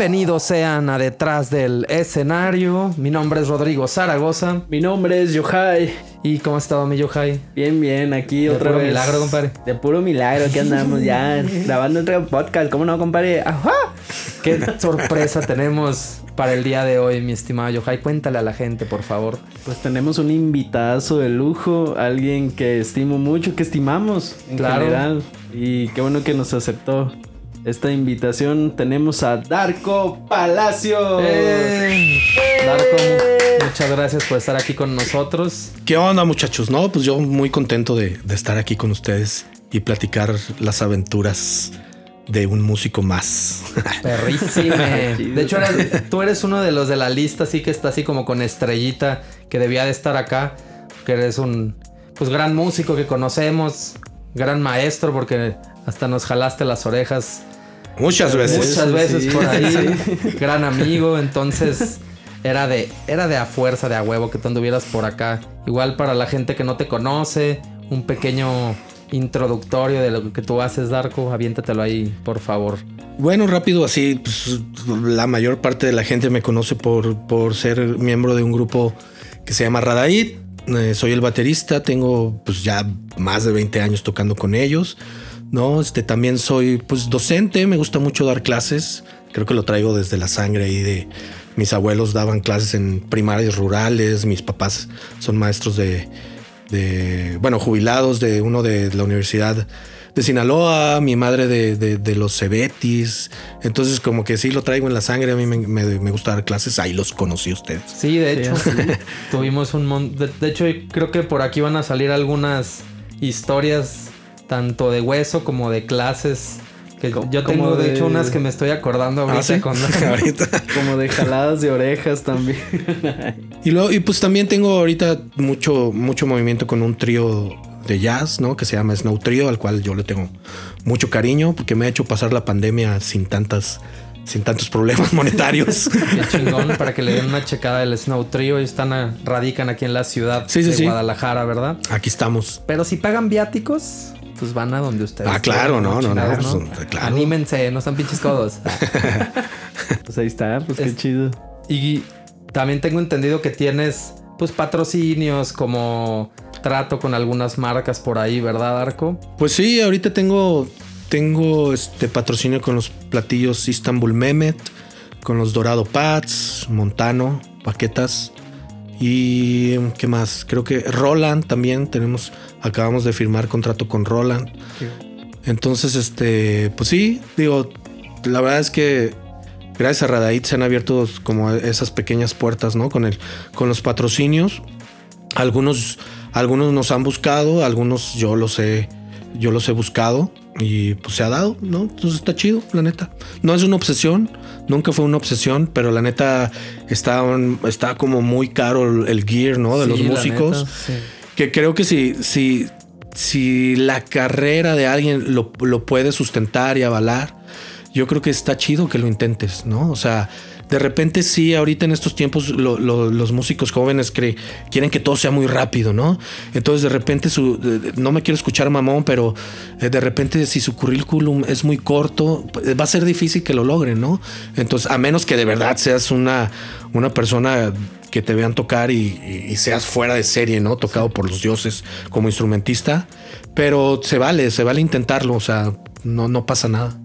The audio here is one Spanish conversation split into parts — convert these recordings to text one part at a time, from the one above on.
Bienvenidos sean a Detrás del Escenario. Mi nombre es Rodrigo Zaragoza. Mi nombre es Yohai. ¿Y cómo ha estado mi Yohai? Bien, bien, aquí De otra puro vez. milagro, compadre. De puro milagro, aquí andamos ya grabando otro podcast. ¿Cómo no, compadre? ¡Ajá! Qué sorpresa tenemos para el día de hoy, mi estimado Yohai. Cuéntale a la gente, por favor. Pues tenemos un invitazo de lujo, alguien que estimo mucho, que estimamos en Claro. general. Y qué bueno que nos aceptó esta invitación. Tenemos a Darko Palacio. ¡Eh! Darko, muchas gracias por estar aquí con nosotros. ¿Qué onda muchachos? No, pues yo muy contento de, de estar aquí con ustedes y platicar las aventuras de un músico más. Perrísime. Chido. De hecho, eres- tú eres uno de los de la lista, así que está así como con estrellita, que debía de estar acá. Que eres un pues gran músico que conocemos, gran maestro, porque hasta nos jalaste las orejas Muchas veces. muchas veces sí. por ahí. Gran amigo, entonces era de, era de a fuerza, de a huevo que tú anduvieras por acá. Igual para la gente que no te conoce, un pequeño introductorio de lo que tú haces, Darko, aviéntatelo ahí, por favor. Bueno, rápido así, pues, la mayor parte de la gente me conoce por, por ser miembro de un grupo que se llama Radaid. Eh, soy el baterista, tengo pues ya más de 20 años tocando con ellos. No, este también soy pues docente, me gusta mucho dar clases. Creo que lo traigo desde la sangre ahí de mis abuelos daban clases en primarias rurales, mis papás son maestros de, de bueno, jubilados de uno de la Universidad de Sinaloa, mi madre de, de- de los Cebetis. Entonces, como que sí lo traigo en la sangre. A mí me, me- me gusta dar clases. Ahí los conocí ustedes. Sí, de hecho, tuvimos un montón. De, de hecho, creo que por aquí van a salir algunas historias, tanto de hueso como de clases. Que Co- yo como tengo, de... de- hecho, unas que me estoy acordando ahorita Ah, ¿sí? con. Ahorita. Como de jaladas de orejas también. Y luego, y pues también tengo ahorita mucho, mucho movimiento con un trío de jazz, ¿no? Que se llama Snow Trio, al cual yo le tengo mucho cariño, porque me ha hecho pasar la pandemia sin tantas, sin tantos problemas monetarios. Qué chingón, para que le den una checada del Snow Trio. Ellos están a- radican aquí en la ciudad Sí, sí, de sí. Guadalajara, ¿verdad? Aquí estamos. Pero si pagan viáticos, pues van a donde ustedes. Ah, claro, no, no, no, pues, claro. Anímense, no están pinches codos. Pues ahí está, pues qué chido. Y también tengo entendido que tienes pues patrocinios como trato con algunas marcas por ahí, ¿verdad, Arco? Pues sí, ahorita tengo, tengo este patrocinio con los platillos Istanbul Mehmet, con los Dorado Pats, Montano, Paquetas y qué más. Creo que Roland también tenemos, acabamos de firmar contrato con Roland. Entonces, este, pues sí, digo, la verdad es que gracias a Radaid se han abierto como esas pequeñas puertas, ¿no? Con el, con los patrocinios. Algunos, algunos nos han buscado, algunos yo los he, yo los he buscado y pues se ha dado, ¿no? Entonces está chido, la neta. No es una obsesión, nunca fue una obsesión, pero la neta está, está como muy caro el, el gear, ¿no? De Sí, los músicos. neta, sí. Que creo que si, si, si la carrera de alguien lo, lo puede sustentar y avalar, yo creo que está chido que lo intentes, ¿no? O sea, de repente sí, ahorita en estos tiempos lo- lo- los músicos jóvenes quieren que todo sea muy rápido, ¿no? Entonces de repente su, no me quiero escuchar mamón, pero eh, de repente si su currículum es muy corto, pues, va a ser difícil que lo logren, ¿no? Entonces, a menos que de verdad seas una, una persona que te vean tocar y seas fuera de serie, ¿no? Tocado por los dioses como instrumentista, pero se vale, se vale intentarlo, o sea, no, no pasa nada.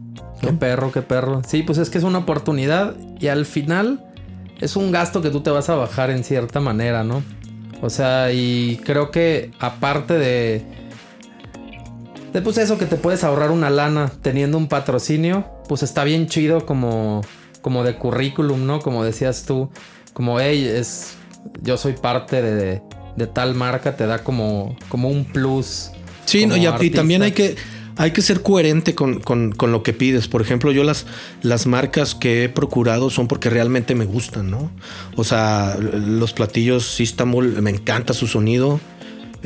Qué perro, qué perro. Sí, pues es que es una oportunidad y al final es un gasto que tú te vas a bajar en cierta manera, ¿no? O sea, y creo que aparte de... De pues eso que te puedes ahorrar una lana teniendo un patrocinio, pues está bien chido como, como de currículum, ¿no? Como decías tú, como, hey, es, yo soy parte de, de tal marca, te da como, como un plus. Sí, no, y, también hay que, hay que ser coherente con, con- con lo que pides. Por ejemplo, yo las, las marcas que he procurado son porque realmente me gustan, ¿no? O sea, los platillos Istanbul, me encanta su sonido.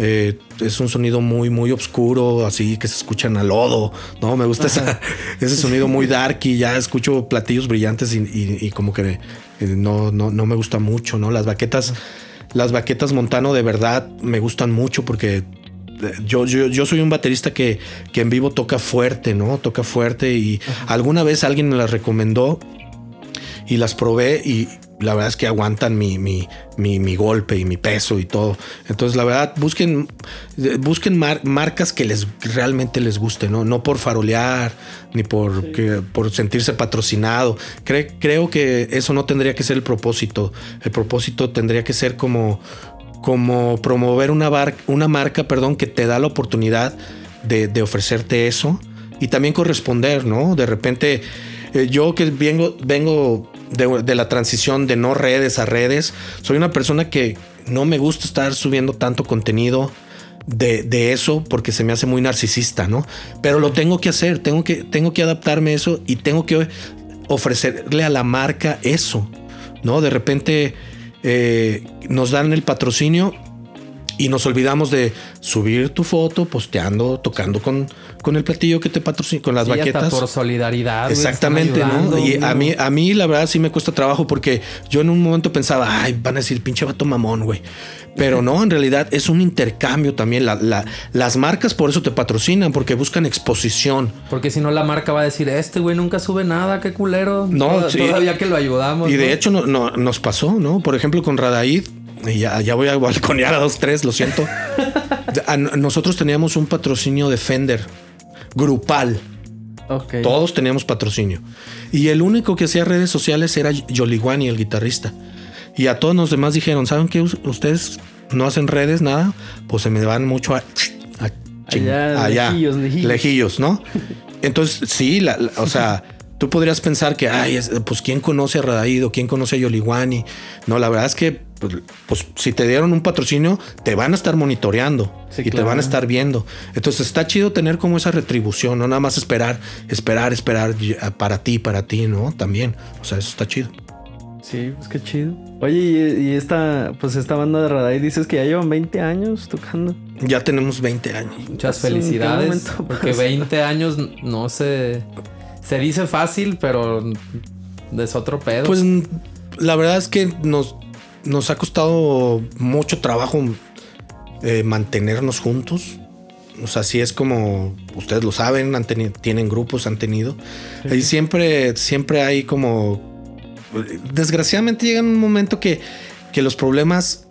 Eh, es un sonido muy, muy oscuro, así que se escuchan a lodo, ¿no? Me gusta esa- ese sonido muy dark y ya escucho platillos brillantes y, y- y como que eh, no, no, no me gusta mucho, ¿no? Las baquetas, las baquetas Montano de verdad me gustan mucho porque yo, yo, yo soy un baterista que, que en vivo toca fuerte, ¿no? Toca fuerte y alguna vez alguien me la recomendó y las probé y la verdad es que aguantan mi, mi, mi, mi golpe y mi peso y todo. Entonces, la verdad, busquen, busquen mar- marcas que les realmente les guste, ¿no? No por farolear ni por, que- por sentirse patrocinado. Cre- creo que eso no tendría que ser el propósito. El propósito tendría que ser como, como promover una, bar- una marca, perdón, que te da la oportunidad de, ofrecerte eso y también corresponder, ¿no? De repente, eh, yo que vengo, vengo de, la transición de no redes a redes, soy una persona que no me gusta estar subiendo tanto contenido. De, de eso porque se me hace muy narcisista, ¿no? Pero lo tengo que hacer, tengo que, tengo que adaptarme a eso y tengo que ofrecerle a la marca eso, ¿no? De repente eh, nos dan el patrocinio y nos olvidamos de subir tu foto posteando, tocando con, con el platillo que te patrocina, con las Sí, hasta baquetas. por solidaridad. Exactamente, ¿no? Y a mí, a mí la verdad sí me cuesta trabajo porque yo en un momento pensaba, ay, van a decir pinche vato mamón, güey. Pero no, en realidad es un intercambio también. La- la- las marcas por eso te patrocinan, porque buscan exposición. Porque si no, la marca va a decir: Este güey nunca sube nada, qué culero. No, sí. Todavía que lo ayudamos. Y de ¿no? hecho no, no- nos pasó, ¿no? Por ejemplo, con Radaid, y ya, ya voy a balconear a dos, tres, lo siento. Nosotros teníamos un patrocinio de Fender grupal. Ok. Todos teníamos patrocinio. Y el único que hacía redes sociales era Yoliguani, el guitarrista. Y a todos los demás dijeron, ¿saben qué? Us- Ustedes no hacen redes, nada. Pues se me van mucho a... a ching- Allá, lejillos, lejillos. lejillos, ¿no? Entonces, sí, la- la- o sea, tú podrías pensar que, ay, es- pues quién conoce a Radaído, quién conoce a Yoliguani. No, la verdad es que, pues, pues, si te dieron un patrocinio, te van a estar monitoreando Sí, y te van a estar viendo. Entonces está chido tener como esa retribución, no nada más esperar, esperar, esperar y- para ti, para ti, ¿no? También. O sea, eso está chido. Sí, pues qué chido. Oye, y, y esta, pues esta banda de Radai dices que ya llevan 20 años tocando. Ya tenemos 20 años. Muchas ¿En qué felicidades. Porque pasó? 20 años no se. Se dice fácil, pero es otro pedo. Pues la verdad es que nos, nos ha costado mucho trabajo eh, mantenernos juntos. O sea, sí es como ustedes lo saben, han tienen grupos, han tenido. Y siempre, siempre hay como. Desgraciadamente llega un momento que, que los problemas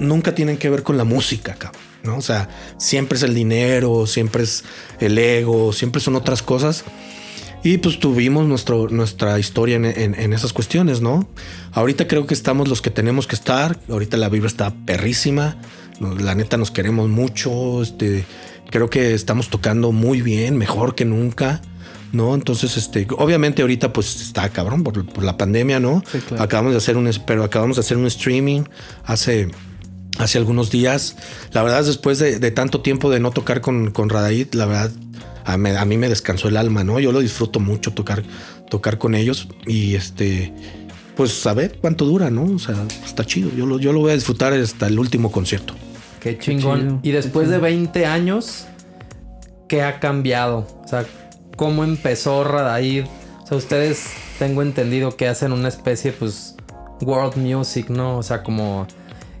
nunca tienen que ver con la música, ¿no? O sea, siempre es el dinero, siempre es el ego, siempre son otras cosas. Y pues tuvimos nuestro, nuestra historia en, en- en esas cuestiones, ¿no? Ahorita creo que estamos los que tenemos que estar. Ahorita la vibra está perrísima. La neta nos queremos mucho. Este, creo que estamos tocando muy bien, mejor que nunca. ¿No? Entonces, este, obviamente ahorita pues está cabrón por, por la pandemia, ¿no? Sí, claro. Acabamos de hacer un, pero acabamos de hacer un streaming hace, hace algunos días. La verdad, después de, de tanto tiempo de no tocar con, con Radaid, la verdad, a, me- a mí me descansó el alma, ¿no? Yo lo disfruto mucho tocar, tocar con ellos y este, pues a ver cuánto dura, ¿no? O sea, está chido. Yo lo, yo lo voy a disfrutar hasta el último concierto. Qué chingón. chido, y después de 20 años, ¿qué ha cambiado? O sea, ¿cómo empezó Radaid? O sea, ustedes tengo entendido que hacen una especie, pues, world music, ¿no? O sea, como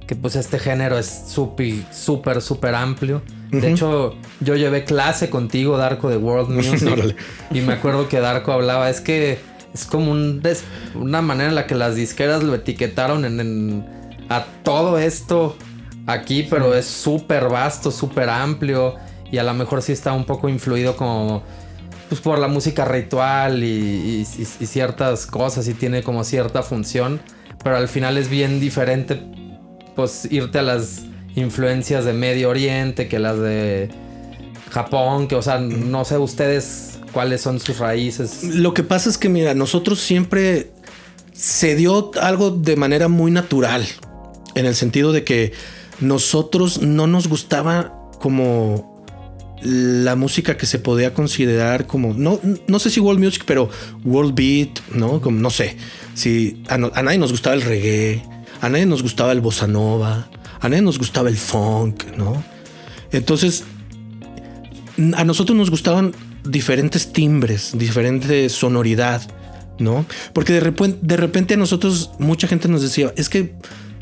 que pues este género es súper, súper, súper amplio. De hecho, yo llevé clase contigo, Darko, de world music. Y me acuerdo que Darko hablaba, es que es como un des- una manera en la que las disqueras lo etiquetaron en, en- a todo esto aquí, pero es súper vasto, súper amplio y a lo mejor sí está un poco influido como pues por la música ritual y, ciertas cosas y tiene como cierta función, pero al final es bien diferente pues irte a las influencias de Medio Oriente que las de Japón, que o sea, no sé ustedes cuáles son sus raíces. Lo que pasa es que, mira, nosotros siempre se dio algo de manera muy natural, en el sentido de que nosotros no nos gustaba como la música que se podía considerar como, no, no sé si world music, pero world beat, ¿no? Como, no sé, si a, nadie nos gustaba el reggae, a nadie nos gustaba el bossa nova, a nadie nos gustaba el funk, ¿no? Entonces, a nosotros nos gustaban diferentes timbres, diferente sonoridad, ¿no? Porque de repente, de repente a nosotros mucha gente nos decía, es que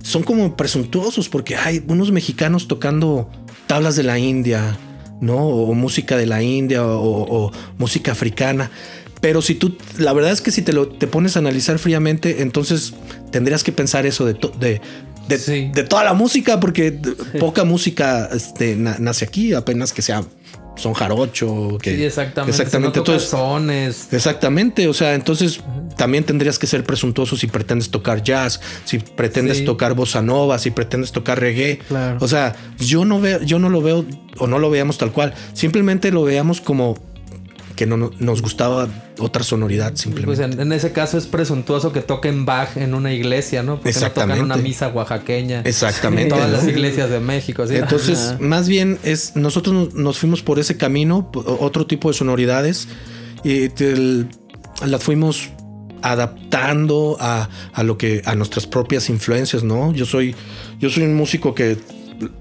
son como presuntuosos porque hay unos mexicanos tocando tablas de la India, ¿no? O música de la India o, o música africana. Pero si tú, la verdad es que si te lo te pones a analizar fríamente, entonces tendrías que pensar eso de, to- de, de, Sí. de toda la música, porque poca música este, na- nace aquí, apenas que sea son jarocho, que Sí, exactamente. exactamente. Entonces. Exactamente, o sea, entonces también tendrías que ser presuntuoso si pretendes tocar jazz, si pretendes Sí. tocar bossa nova, si pretendes tocar reggae. Claro. O sea, yo no veo, yo no lo veo o no lo veamos tal cual. Simplemente lo veamos como que no, no- nos gustaba otra sonoridad Pues simplemente. en, en ese caso es presuntuoso que toquen Bach en una iglesia, ¿no? Porque no tocan una misa oaxaqueña. En Exactamente. todas ¿no? las iglesias de México, ¿sí? Entonces, más bien es nosotros nos- fuimos por ese camino, otro tipo de sonoridades y te- las fuimos adaptando a, a lo que a nuestras propias influencias, ¿no? Yo soy yo soy un músico que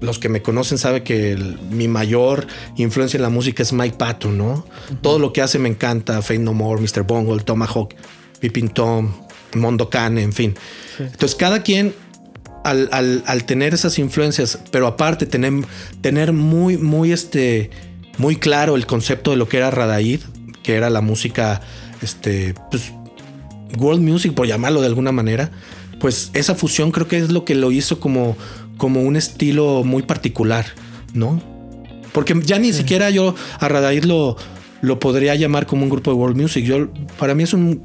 los que me conocen saben que el- mi mayor influencia en la música es Mike Patton, ¿no? Todo lo que hace me encanta, Fate No More, Mr. Bungle, Tomahawk, Pippin Tom, Mondo Cane, en fin. Entonces cada quien al, al- al tener esas influencias, pero aparte tener, tener muy, muy, este, muy claro el concepto de lo que era Radaid, que era la música, este, pues, world music, por llamarlo de alguna manera, pues esa fusión creo que es lo que lo hizo como, como un estilo muy particular, ¿no? Porque ya ni siquiera yo a Radaid lo, lo podría llamar como un grupo de world music. Yo, para mí es un,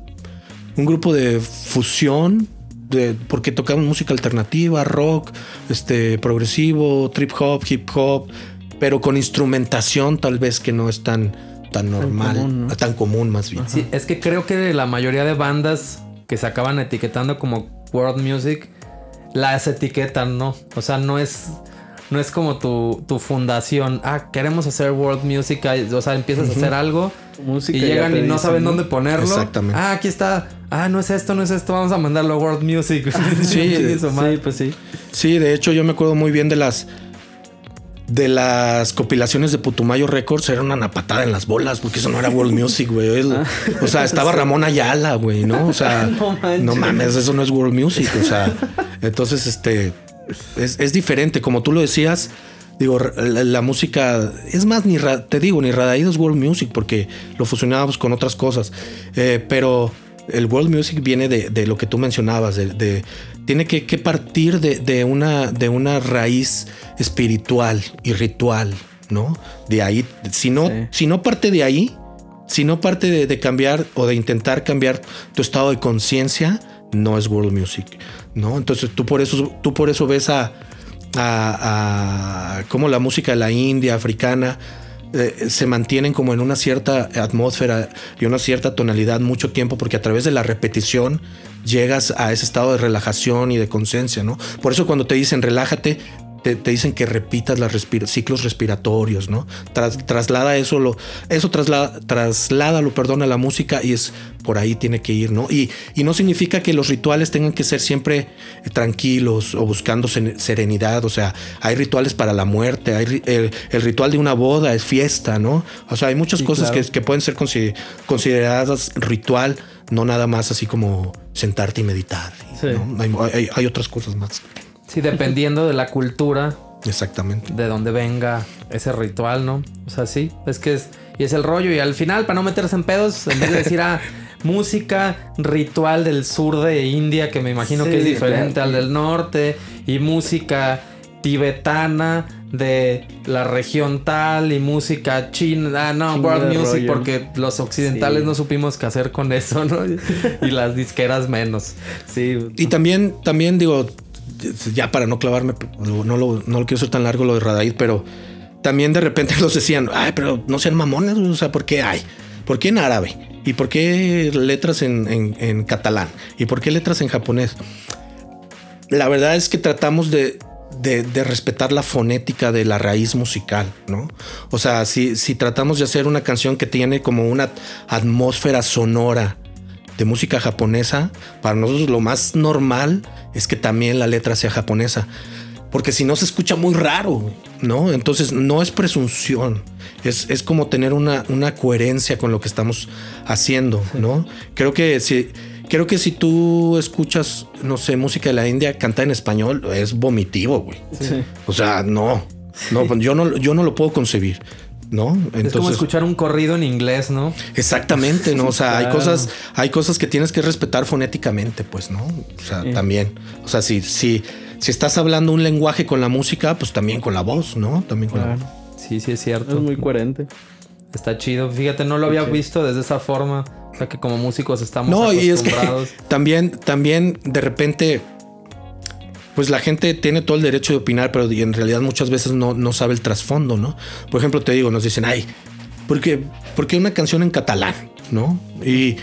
un grupo de fusión, de, porque tocamos música alternativa, rock, este, progresivo, trip hop, hip hop, pero con instrumentación tal vez que no es tan, tan normal, común, ¿no? tan común más bien. Sí, es que creo que la mayoría de bandas que se acaban etiquetando como world music las etiquetan, ¿no? O sea, no es no es como tu, tu fundación. Ah, queremos hacer world music. O sea, empiezas a hacer algo Música y llegan y no dicen, saben dónde ponerlo. Exactamente. Ah, aquí está. Ah, no es esto, no es esto. Vamos a mandarlo a world music. Madre. Sí, pues sí. Sí, de hecho yo me acuerdo muy bien de las de las compilaciones de Putumayo Records era una napatada en las bolas, porque eso no era world music, güey. El- O sea, estaba Ramón Ayala, güey, ¿no? O sea, No mames, eso no es world music. O sea, entonces, este es, es diferente. Como tú lo decías, digo, la, la música es más, ni ra- te digo, ni Radaído es world music porque lo fusionábamos con otras cosas. Eh, pero el world music viene de, de lo que tú mencionabas, de, de- tiene que, que partir de, de una, de una raíz espiritual y ritual, ¿no? De ahí, si no, Sí. si no parte de ahí, si no parte de, de cambiar o de intentar cambiar tu estado de conciencia, no es world music, ¿no? Entonces tú por eso, tú por eso ves a, a, a cómo la música de la India, africana, eh, se mantienen como en una cierta atmósfera y una cierta tonalidad mucho tiempo, porque a través de la repetición llegas a ese estado de relajación y de conciencia, ¿no? Por eso cuando te dicen relájate, te, te dicen que repitas los ciclos respiratorios, ¿no? Tras- traslada eso, lo, eso traslada, trasládalo, perdón, a la música y es por ahí tiene que ir, ¿no? Y, y no significa que los rituales tengan que ser siempre eh, tranquilos o buscando serenidad, o sea, hay rituales para la muerte, hay el, el ritual de una boda es fiesta, ¿no? O sea, hay muchas Sí, cosas claro. que, que pueden ser consi- consideradas ritual, no nada más así como sentarte y meditar, Sí. ¿no? hay, hay- hay otras cosas más. Sí, dependiendo de la cultura, Exactamente. de donde venga ese ritual, ¿no? O sea, sí, es que es, y es el rollo. Y al final, para no meterse en pedos, en vez de decir, ah, música ritual del sur de India, que me imagino que es diferente claro. al del norte, y música tibetana de la región tal, y música china, ah, no, world music, rollo. porque los occidentales Sí. no supimos qué hacer con eso, ¿no? y las disqueras menos. Sí. Y también, también digo, ya para no clavarme, no lo, no lo quiero hacer tan largo lo de Radaid, pero también de repente los decían, ay, pero no sean mamones, o sea, ¿por qué hay? ¿Por qué en árabe? ¿Y por qué letras en, en- en catalán? ¿Y por qué letras en japonés? La verdad es que tratamos de, de- de respetar la fonética de la raíz musical, ¿no? O sea, si, si tratamos de hacer una canción que tiene como una atmósfera sonora de música japonesa, para nosotros lo más normal es que también la letra sea japonesa. Porque si no se escucha muy raro, ¿no? Entonces no es presunción. Es, es como tener una, una coherencia con lo que estamos haciendo, ¿no? Creo que si, creo que si tú escuchas, no sé, música de la India cantar en español, es vomitivo, güey. Sí. O sea, no. No, yo no, yo no lo puedo concebir. ¿No? es como escuchar un corrido en inglés, ¿no? Exactamente, ¿no? O sea, hay cosas, hay cosas que tienes que respetar fonéticamente, pues, ¿no? O sea, también. O sea, si, si, si estás hablando un lenguaje con la música, pues también con la voz, ¿no? También con la Sí, sí, es cierto. Es muy coherente. Está chido. Fíjate, no lo había visto desde esa forma. O sea, que como músicos estamos no, Y es que también, también de repente pues la gente tiene todo el derecho de opinar, pero en realidad muchas veces no, no sabe el trasfondo, ¿no? Por ejemplo, te digo, nos dicen, ay, ¿por qué, una canción en catalán? ¿No? Y,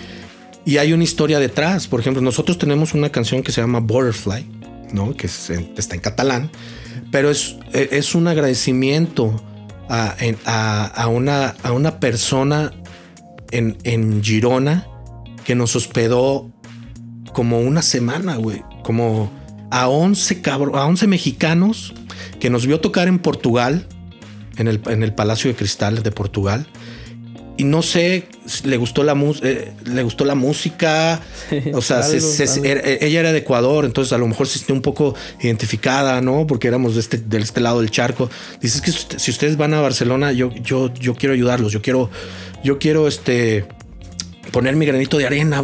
hay una historia detrás. Por ejemplo, nosotros tenemos una canción que se llama Butterfly, ¿no? Que está en catalán, pero es, es un agradecimiento a, una, a una persona en, en Girona que nos hospedó como una semana, güey. Como a 11, a 11 mexicanos que nos vio tocar en Portugal, en el, en el Palacio de Cristal de Portugal. Y no sé, le gustó la, eh, le gustó la música. o sea, ella era de Ecuador, entonces a lo mejor se sintió un poco identificada, ¿no? Porque éramos de este, de este lado del charco. Dices que si ustedes van a Barcelona, yo, yo, yo quiero ayudarlos. Yo quiero, yo quiero este, poner mi granito de arena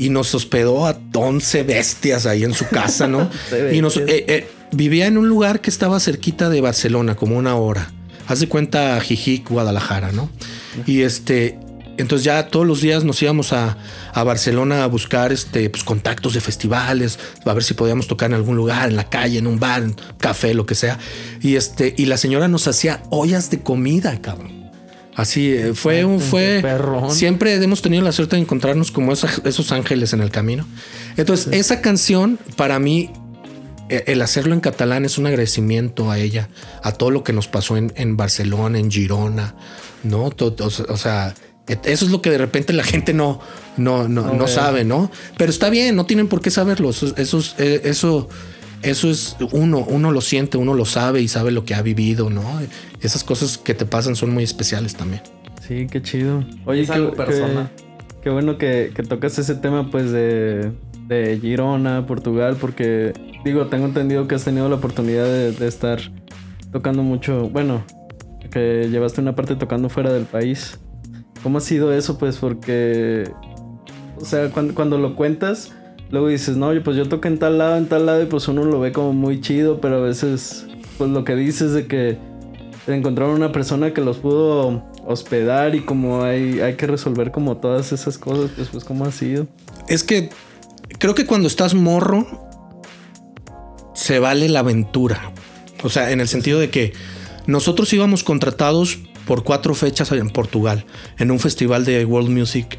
y nos hospedó a 11 bestias ahí en su casa, ¿no? y nos, eh, eh, vivía en un lugar que estaba cerquita de Barcelona, como una hora. Haz de cuenta Jijic, Guadalajara, ¿no? Y este, entonces ya todos los días nos íbamos a, a, Barcelona a buscar este, pues, contactos de festivales, a ver si podíamos tocar en algún lugar, en la calle, en un bar, en un café, lo que sea. Y este, y la señora nos hacía ollas de comida, cabrón. Así eh, fue un fue siempre hemos tenido la suerte de encontrarnos como esos ángeles en el camino. Entonces, esa canción para mí e, el hacerlo en catalán es un agradecimiento a ella, a todo lo que nos pasó en, Barcelona, en Girona, ¿no? o sea, e, eso es lo que de repente la gente no, no, no, sabe, ¿no? Pero está bien, no tienen por qué saberlo. Eso, eso, e, eso eso es uno, uno lo siente, uno lo sabe y sabe lo que ha vivido, ¿no? Esas cosas que te pasan son muy especiales también. Sí, qué chido. Oye, qué, persona. Qué, bueno que, tocas ese tema, pues, de, de, Girona, Portugal, porque, digo, tengo entendido que has tenido la oportunidad de, estar tocando mucho, bueno, que llevaste una parte tocando fuera del país. ¿Cómo ha sido eso? Pues porque, o sea, cuando, cuando lo cuentas Luego dices, no, pues yo toqué en tal lado, en tal lado, y pues uno lo ve como muy chido, pero a veces, pues lo que dices de que encontraron una persona que los pudo hospedar y como hay, hay que resolver como todas esas cosas, pues, pues cómo ha sido. Es que creo que cuando estás morro, se vale la aventura. O sea, en el sentido de que nosotros íbamos contratados por cuatro fechas en Portugal, en un festival de World Music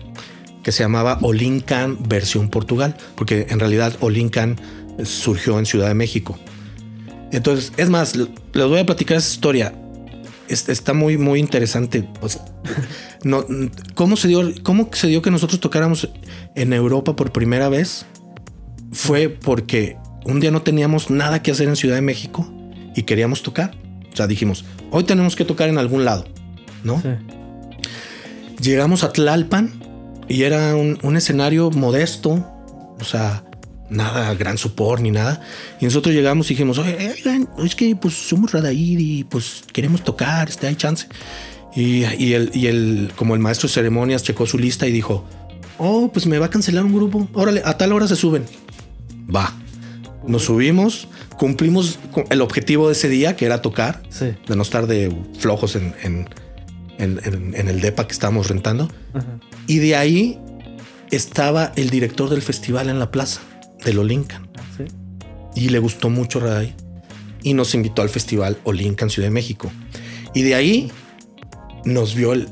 que se llamaba Olincan versión Portugal, porque en realidad Olincan surgió en Ciudad de México. Entonces, es más, les voy a platicar esa historia. Está muy, muy interesante. Pues, no, ¿cómo, se dio, ¿Cómo se dio que nosotros tocáramos en Europa por primera vez? Fue porque un día no teníamos nada que hacer en Ciudad de México y queríamos tocar. O sea, dijimos, hoy tenemos que tocar en algún lado, ¿no? Llegamos a Tlalpan y era un, escenario modesto, o sea, nada gran support ni nada. Y nosotros llegamos y dijimos, oye, es que pues somos Radair y pues queremos tocar, este, hay chance. Y, y, el, y el, como el maestro de ceremonias checó su lista y dijo, oh, pues me va a cancelar un grupo. Órale, a tal hora se suben. Va. Nos subimos, cumplimos el objetivo de ese día, que era tocar, de no estar de flojos en, en, el DEPA que estábamos rentando. Y de ahí estaba el director del festival en la plaza del Olincan. ¿Sí? Y le gustó mucho Raday. Y nos invitó al festival Olincan Ciudad de México. Y de ahí nos vio el,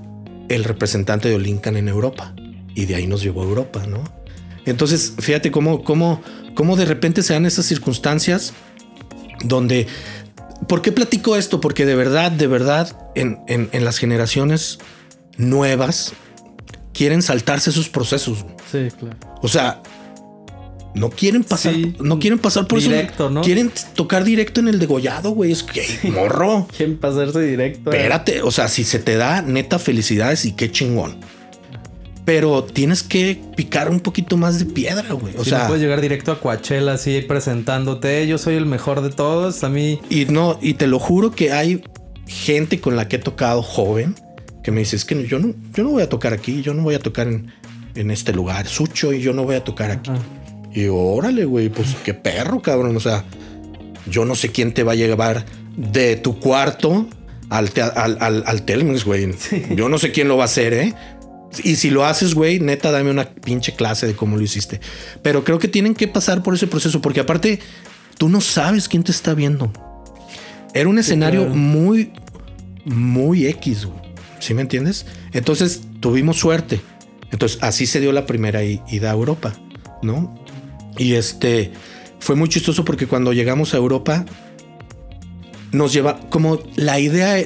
el representante de Olincan en Europa. Y de ahí nos llevó a Europa, ¿no? Entonces, fíjate cómo, cómo, cómo de repente se dan esas circunstancias donde ¿Por qué platico esto? Porque de verdad, de verdad, en, las generaciones nuevas quieren saltarse esos procesos. Sí, claro. O sea, no quieren pasar, no quieren pasar por directo, ¿no? Quieren tocar directo en el degollado, güey. Es que morro. quieren pasarse directo. Espérate, o sea, si se te da neta felicidades y qué chingón pero tienes que picar un poquito más de piedra, güey. O sea, no puedes llegar directo a Coachella así presentándote, yo soy el mejor de todos, a mí. Y no, y te lo juro que hay gente con la que he tocado joven que me dice, es que yo no, yo no voy a tocar aquí, yo no voy a tocar en, en este lugar, Sucho, y yo no voy a tocar aquí. Y órale, güey, pues qué perro, cabrón. O sea, yo no sé quién te va a llevar de tu cuarto al, al, al, al Telmex, güey. Yo no sé quién lo va a hacer, ¿eh? Y si lo haces, güey, neta, dame una pinche clase de cómo lo hiciste. Pero creo que tienen que pasar por ese proceso, porque aparte, tú no sabes quién te está viendo. Era un escenario muy, muy X, güey. ¿Sí me entiendes? Entonces tuvimos suerte. Entonces así se dio la primera ida a Europa, ¿no? Y este fue muy chistoso porque cuando llegamos a Europa nos lleva como la idea,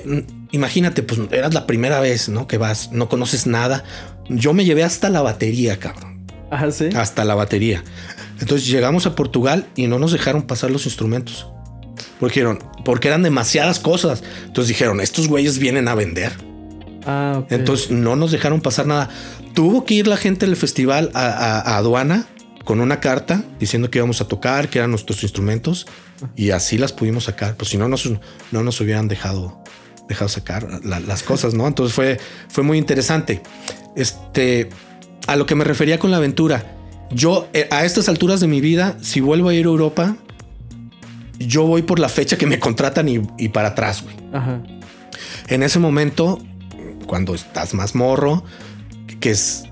imagínate, pues eras la primera vez, ¿no? Que vas, no conoces nada. Yo me llevé hasta la batería, cabrón. Ah, sí. Hasta la batería. Entonces llegamos a Portugal y no nos dejaron pasar los instrumentos. Porque, dijeron, porque eran demasiadas cosas. Entonces dijeron, estos güeyes vienen a vender. Ah, Entonces no nos dejaron pasar nada. Tuvo que ir la gente del festival a, aduana con una carta diciendo que íbamos a tocar, que eran nuestros instrumentos y así las pudimos sacar. Pues si no nos, no nos hubieran dejado, dejado sacar las cosas, ¿no? Entonces fue, fue muy interesante. Este, a lo que me refería con la aventura. Yo eh, a estas alturas de mi vida, si vuelvo a ir a Europa, yo voy por la fecha que me contratan y, y para atrás, güey. En ese momento cuando estás más morro, que es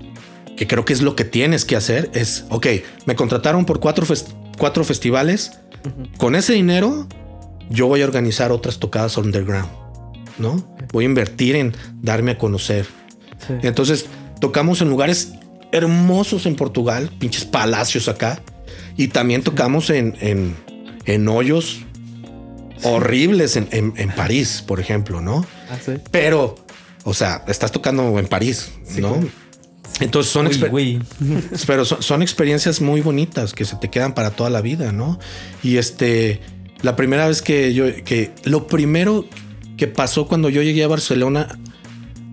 que creo que es lo que tienes que hacer, es, ok, me contrataron por cuatro, cuatro festivales, con ese dinero yo voy a organizar otras tocadas underground, ¿no? Voy a invertir en darme a conocer. Entonces, tocamos en lugares hermosos en Portugal, pinches palacios acá, y también tocamos en, en, en hoyos horribles en, en, París, por ejemplo, ¿no? Ah, Pero o sea, estás tocando en París, ¿no? Entonces son, pero son, experiencias muy bonitas que se te quedan para toda la vida, ¿no? Y este, la primera vez que yo, que lo primero que pasó cuando yo llegué a Barcelona,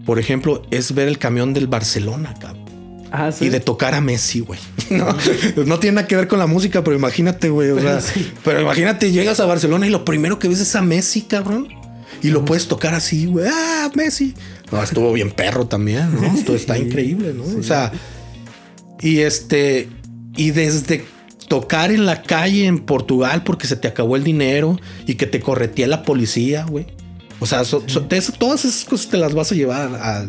por ejemplo, es ver el camión del Barcelona, cabrón. Ah, ¿sí? Y de tocar a Messi, güey. No, tiene nada que ver con la música, pero imagínate, güey. O sea, pero imagínate, llegas a Barcelona y lo primero que ves es a Messi, cabrón. Y lo puedes tocar así, güey. Ah, Messi. No, estuvo bien perro también, ¿no? Esto está increíble, ¿no? O sea, y este, y desde tocar en la calle en Portugal porque se te acabó el dinero y que te corretía la policía, güey. O sea, todas esas cosas te las vas a llevar a,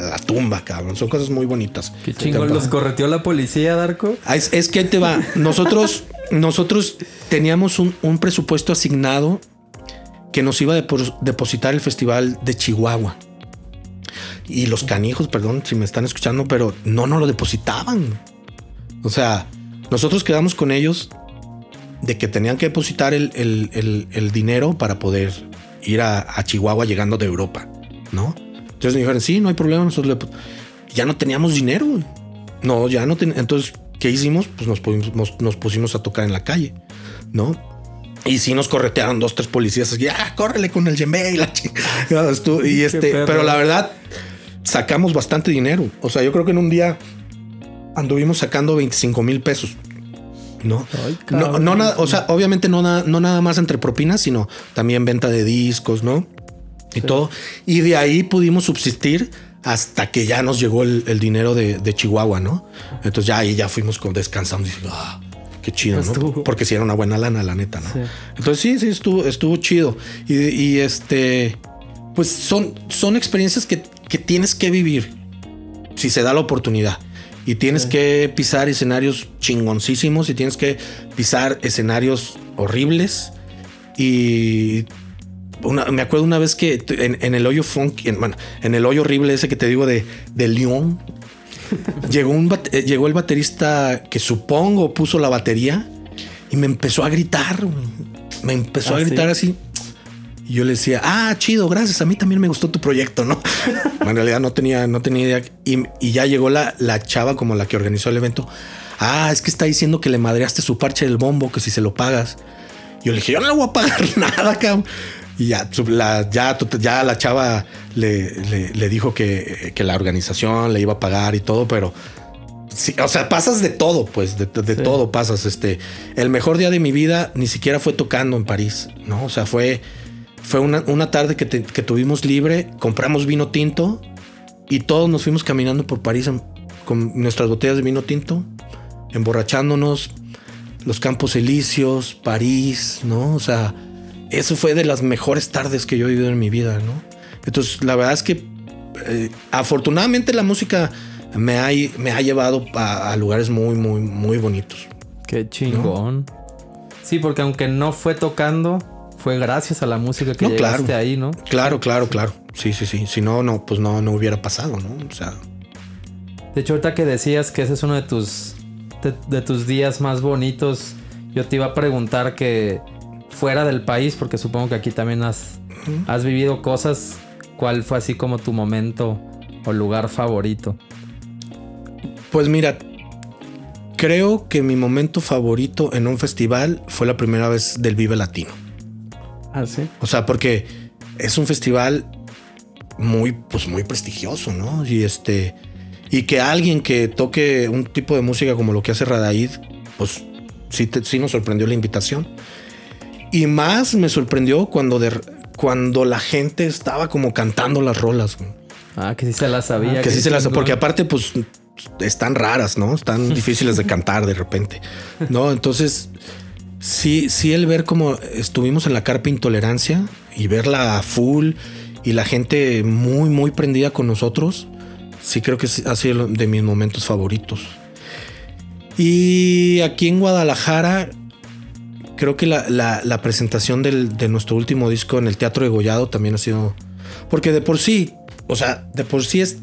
la tumba, cabrón. Son cosas muy bonitas. Qué chingón. ¿Los correteó la policía, Darko? Ah, es, que ahí te va. Nosotros, nosotros teníamos un, un, presupuesto asignado que nos iba a depositar el festival de Chihuahua. Y los canijos, perdón si me están escuchando, pero no nos lo depositaban. O sea, nosotros quedamos con ellos de que tenían que depositar el, dinero para poder ir a, Chihuahua llegando de Europa, ¿no? Entonces me dijeron, sí, no hay problema, nosotros ya no teníamos dinero. No, ya no teníamos. Entonces, ¿qué hicimos? Pues nos, nos, pusimos a tocar en la calle, ¿no? Y sí nos corretearon dos, tres policías. Ya, ah, córrele con el yembe y la. Y este, pero la verdad, sacamos bastante dinero. O sea, yo creo que en un día anduvimos sacando 25 mil pesos. ¿No? no, no nada, o sea, obviamente no, no nada más entre propinas, sino también venta de discos, ¿no? Y todo. Y de ahí pudimos subsistir hasta que ya nos llegó el, dinero de, Chihuahua, ¿no? Entonces ya ahí ya fuimos con descansando y ah, qué chido, ¿no? Porque si era una buena lana, la neta, ¿no? Entonces sí, sí, estuvo, estuvo chido. Y, y este, pues son, son experiencias que que tienes que vivir si se da la oportunidad. Y tienes que pisar escenarios chingoncísimos y tienes que pisar escenarios horribles. Y me acuerdo una vez que en, el hoyo funk, en, bueno, en el hoyo horrible ese que te digo de, de León, llegó, un eh, llegó el baterista que supongo puso la batería y me empezó a gritar. Me empezó a ah, gritar así. Y yo le decía, ah, chido, gracias. A mí también me gustó tu proyecto, ¿no? en realidad no tenía, no tenía idea. Y, ya llegó la, la, chava como la que organizó el evento. Ah, es que está diciendo que le madreaste su parche del bombo, que si se lo pagas. Yo le dije, yo no le voy a pagar nada, cabrón. Y ya, la, ya, ya la chava le, le, dijo que, que, la organización le iba a pagar y todo, pero sí, o sea, pasas de todo, pues de, de todo pasas. Este, el mejor día de mi vida ni siquiera fue tocando en París, no? O sea, fue fue una, una tarde que, que, tuvimos libre, compramos vino tinto y todos nos fuimos caminando por París con nuestras botellas de vino tinto, emborrachándonos, los Campos Elíseos, París, ¿no? O sea, eso fue de las mejores tardes que yo he vivido en mi vida, ¿no? Entonces, la verdad es que eh, afortunadamente la música me ha, me ha llevado a, lugares muy, muy, muy bonitos. Qué chingón. Sí, porque aunque no fue tocando, fue gracias a la música que llegaste ahí, ¿no? Claro, claro, claro. Sí, sí, sí. Si no, no, pues no, no hubiera pasado, ¿no? O sea. De hecho, ahorita que decías que ese es uno de tus de, tus días más bonitos, yo te iba a preguntar que fuera del país, porque supongo que aquí también has, has vivido cosas, ¿cuál fue así como tu momento o lugar favorito? Pues mira, creo que mi momento favorito en un festival fue la primera vez del Vive Latino. Ah, sí. O sea, porque es un festival muy, pues muy prestigioso, ¿no? Y este, y que alguien que toque un tipo de música como lo que hace Radaid, pues sí, sí nos sorprendió la invitación. Y más me sorprendió cuando, de, cuando la gente estaba como cantando las rolas. Ah, que sí se las sabía. que sí se las Porque aparte, pues están raras, ¿no? Están difíciles de cantar de repente. ¿No? Entonces, sí, sí, el ver como estuvimos en la carpa intolerancia y verla full y la gente muy, muy prendida con nosotros sí creo que ha sido de mis momentos favoritos. Y aquí en Guadalajara, creo que la, presentación de nuestro último disco en el Teatro de Gollado también ha sido. Porque de por sí, o sea, de por sí es.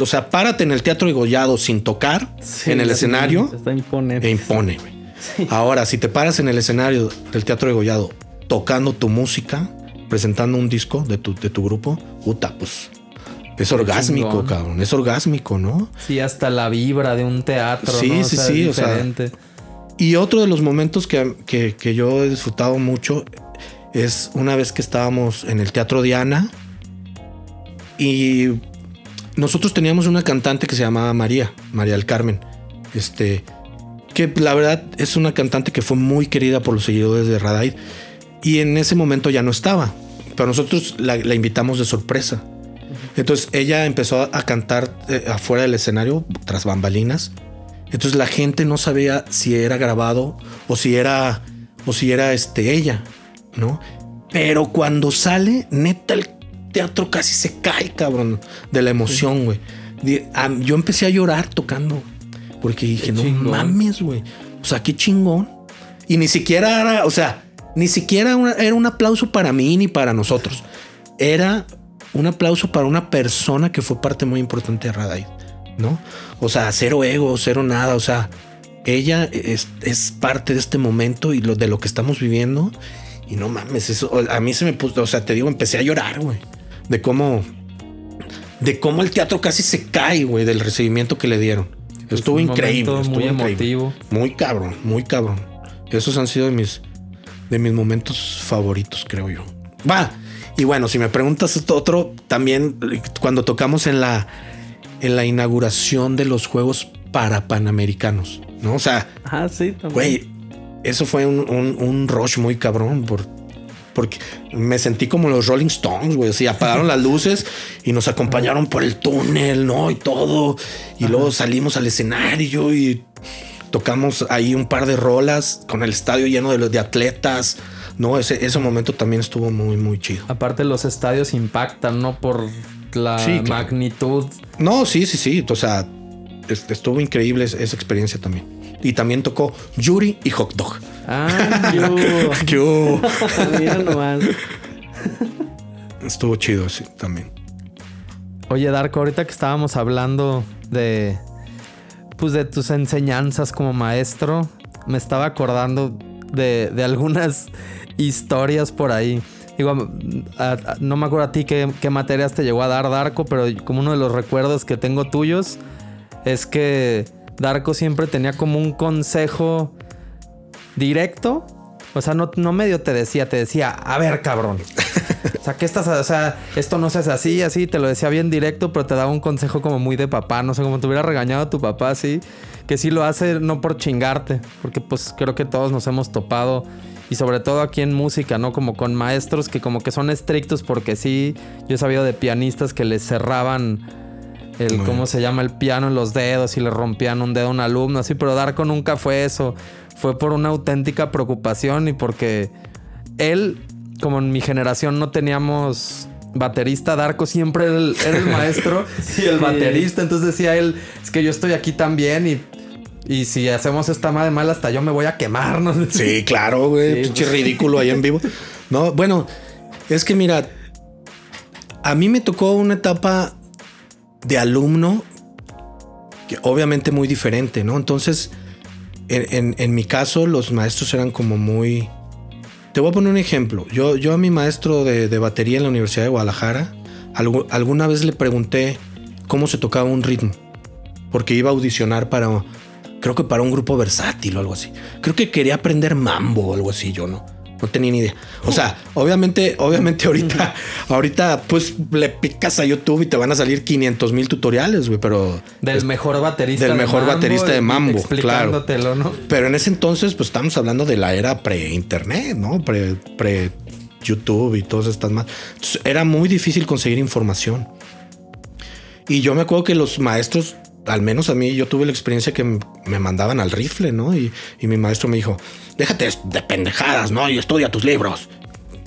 O sea, párate en el Teatro de Gollado sin tocar en el escenario. Está impone. E impone. Ahora, si te paras en el escenario del Teatro de Gollado tocando tu música, presentando un disco de tu, de tu grupo, puta, pues es orgásmico, cabrón. Es orgásmico, ¿no? Sí, hasta la vibra de un teatro. Sí, sí, sí. O sea, y otro de los momentos que, yo he disfrutado mucho es una vez que estábamos en el Teatro Diana y nosotros teníamos una cantante que se llamaba María, María del Carmen. Este, que la verdad es una cantante que fue muy querida por los seguidores de Radaid y en ese momento ya no estaba. Pero nosotros la invitamos de sorpresa. Entonces ella empezó a cantar eh, afuera del escenario tras bambalinas. Entonces la gente no sabía si era grabado o si era o si era este ella, ¿no? Pero cuando sale, neta el teatro casi se cae, cabrón, de la emoción, güey. Yo empecé a llorar tocando porque dije, no mames, güey. O sea, qué chingón. Y ni siquiera era, o sea, ni siquiera era un aplauso para mí ni para nosotros. Era un aplauso para una persona que fue parte muy importante de Radai, ¿no? O sea, cero ego, cero nada, o sea, ella es, parte de este momento y lo, de lo que estamos viviendo. Y no mames, eso a mí se me puso, o sea, te digo, empecé a llorar, güey, de cómo, de cómo el teatro casi se cae, güey, del recibimiento que le dieron. Estuvo increíble, estuvo muy emotivo. Muy cabrón, muy cabrón. Esos han sido de mis, de mis momentos favoritos, creo yo. Va, y bueno, si me preguntas esto otro, también cuando tocamos en la, en la inauguración de los Juegos para Panamericanos, ¿no? O sea, ah, sí, güey, eso fue un, un, rush muy cabrón por, porque me sentí como los Rolling Stones, güey. Así apagaron las luces y nos acompañaron por el túnel, ¿no? Y todo. Y luego salimos al escenario y tocamos ahí un par de rolas con el estadio lleno de, de atletas. No, ese, ese momento también estuvo muy, muy chido. Aparte, los estadios impactan, ¿no? Por la magnitud. No, sí, sí, sí. O sea, estuvo increíble esa experiencia también. Y también tocó Yuri y Hot Dog. Ah, yo. Mira nomás. Estuvo chido así también. Oye, Darko, ahorita que estábamos hablando de. Pues de tus enseñanzas como maestro, me estaba acordando de, de algunas historias por ahí. Digo, no me acuerdo a ti qué, materias te llegó a dar Darko, pero como uno de los recuerdos que tengo tuyos es que Darko siempre tenía como un consejo directo. O sea, no, no medio te decía, te decía, a ver, cabrón. O sea, ¿qué estás? O sea, esto no se hace así, así, te lo decía bien directo, pero te daba un consejo como muy de papá. No sé, como te hubiera regañado a tu papá, así. Que sí lo hace no por chingarte, porque pues creo que todos nos hemos topado y sobre todo aquí en música, ¿no? Como con maestros que como que son estrictos porque sí, yo he sabido de pianistas que les cerraban el, ¿cómo se llama? El piano en los dedos y le rompían un dedo a un alumno, así, pero Darko nunca fue eso, fue por una auténtica preocupación y porque él, como en mi generación no teníamos baterista, Darko siempre era el, maestro y el baterista, entonces decía él, es que yo estoy aquí también y y si hacemos esta madre mal, hasta yo me voy a quemar, ¿no? Sí, claro, güey. Pinche ridículo ahí en vivo. No, bueno, es que mira, a mí me tocó una etapa de alumno que obviamente muy diferente, ¿no? Entonces, en, mi caso, los maestros eran como muy... Te voy a poner un ejemplo. Yo, yo a mi maestro de, batería en la Universidad de Guadalajara, alguna vez le pregunté cómo se tocaba un ritmo, porque iba a audicionar para Creo que para un grupo versátil o algo así. Creo que quería aprender mambo o algo así, yo no. No tenía ni idea. O sea, obviamente, obviamente ahorita, ahorita pues le picas a YouTube y te van a salir 500 mil tutoriales, güey, pero... Del mejor baterista Del mejor baterista de mambo, claro. ¿no? Pero en ese entonces, pues estamos hablando de la era pre-internet, ¿no? Pre, pre YouTube y todas estas más. era muy difícil conseguir información. Y yo me acuerdo que los maestros al menos a mí yo tuve la experiencia que me mandaban al rifle, ¿no? Y, mi maestro me dijo, déjate de pendejadas, ¿no? Y estudia tus libros.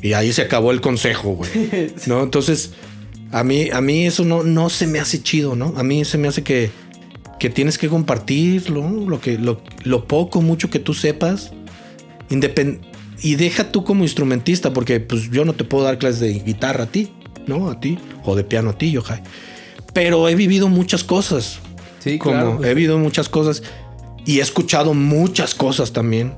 Y ahí se acabó el consejo, güey. ¿No? Entonces, a mí, a mí eso no, no se me hace chido, ¿no? A mí se me hace que, que tienes que compartirlo, lo, que, lo, lo poco, mucho que tú sepas. y deja tú como instrumentista, porque pues yo no te puedo dar clases de guitarra a ti, ¿no? A ti, o de piano a ti, yo, Pero he vivido muchas cosas. Sí, como pues he vivido muchas cosas y he escuchado muchas cosas también.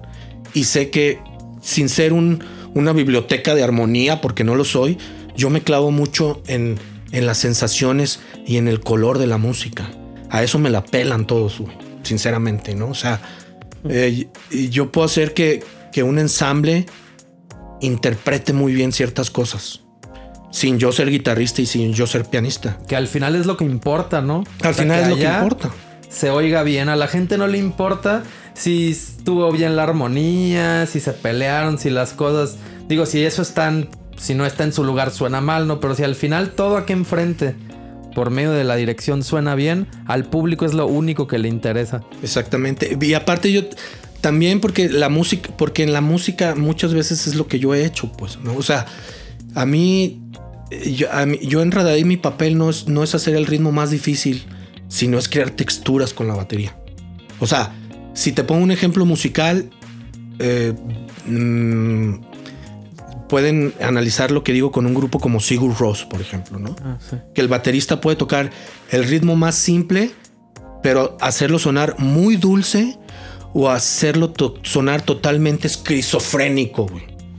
Y sé que sin ser un, una biblioteca de armonía, porque no lo soy, yo me clavo mucho en, en las sensaciones y en el color de la música. A eso me la pelan todos, sinceramente, ¿no? O sea, eh, yo puedo hacer que, que un ensamble interprete muy bien ciertas cosas sin yo ser guitarrista y sin yo ser pianista. Que al final es lo que importa, ¿no? Al final es lo que importa. Se oiga bien, a la gente no le importa si estuvo bien la armonía, si se pelearon, si las cosas, digo, si eso está, si no está en su lugar suena mal, ¿no? Pero si al final todo aquí enfrente por medio de la dirección suena bien, al público es lo único que le interesa. Exactamente. Y aparte yo también porque la música, porque en la música muchas veces es lo que yo he hecho, pues, ¿no? O sea, a mí yo, yo en realidad mi papel no es, no es hacer el ritmo más difícil, sino es crear texturas con la batería. O sea, si te pongo un ejemplo musical, eh, mm, pueden analizar lo que digo con un grupo como Sigur Ross, por ejemplo, ¿no? Ah, que el baterista puede tocar el ritmo más simple, pero hacerlo sonar muy dulce o hacerlo sonar totalmente esquizofrénico,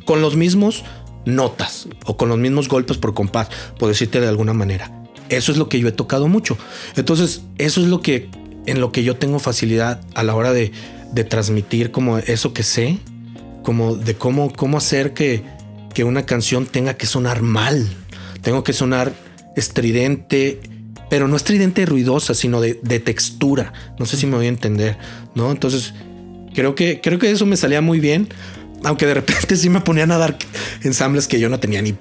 Con los mismos notas o con los mismos golpes por compás, por decirte de alguna manera. Eso es lo que yo he tocado mucho. Entonces, eso es lo que en lo que yo tengo facilidad a la hora de, de transmitir como eso que sé, como de cómo, cómo hacer que, que una canción tenga que sonar mal. Tengo que sonar estridente, pero no estridente ruidosa, sino de, de, textura. No sé si me voy a entender, ¿no? Entonces, creo que, creo que eso me salía muy bien. Aunque de repente sí me ponían a dar ensambles que yo no tenía ni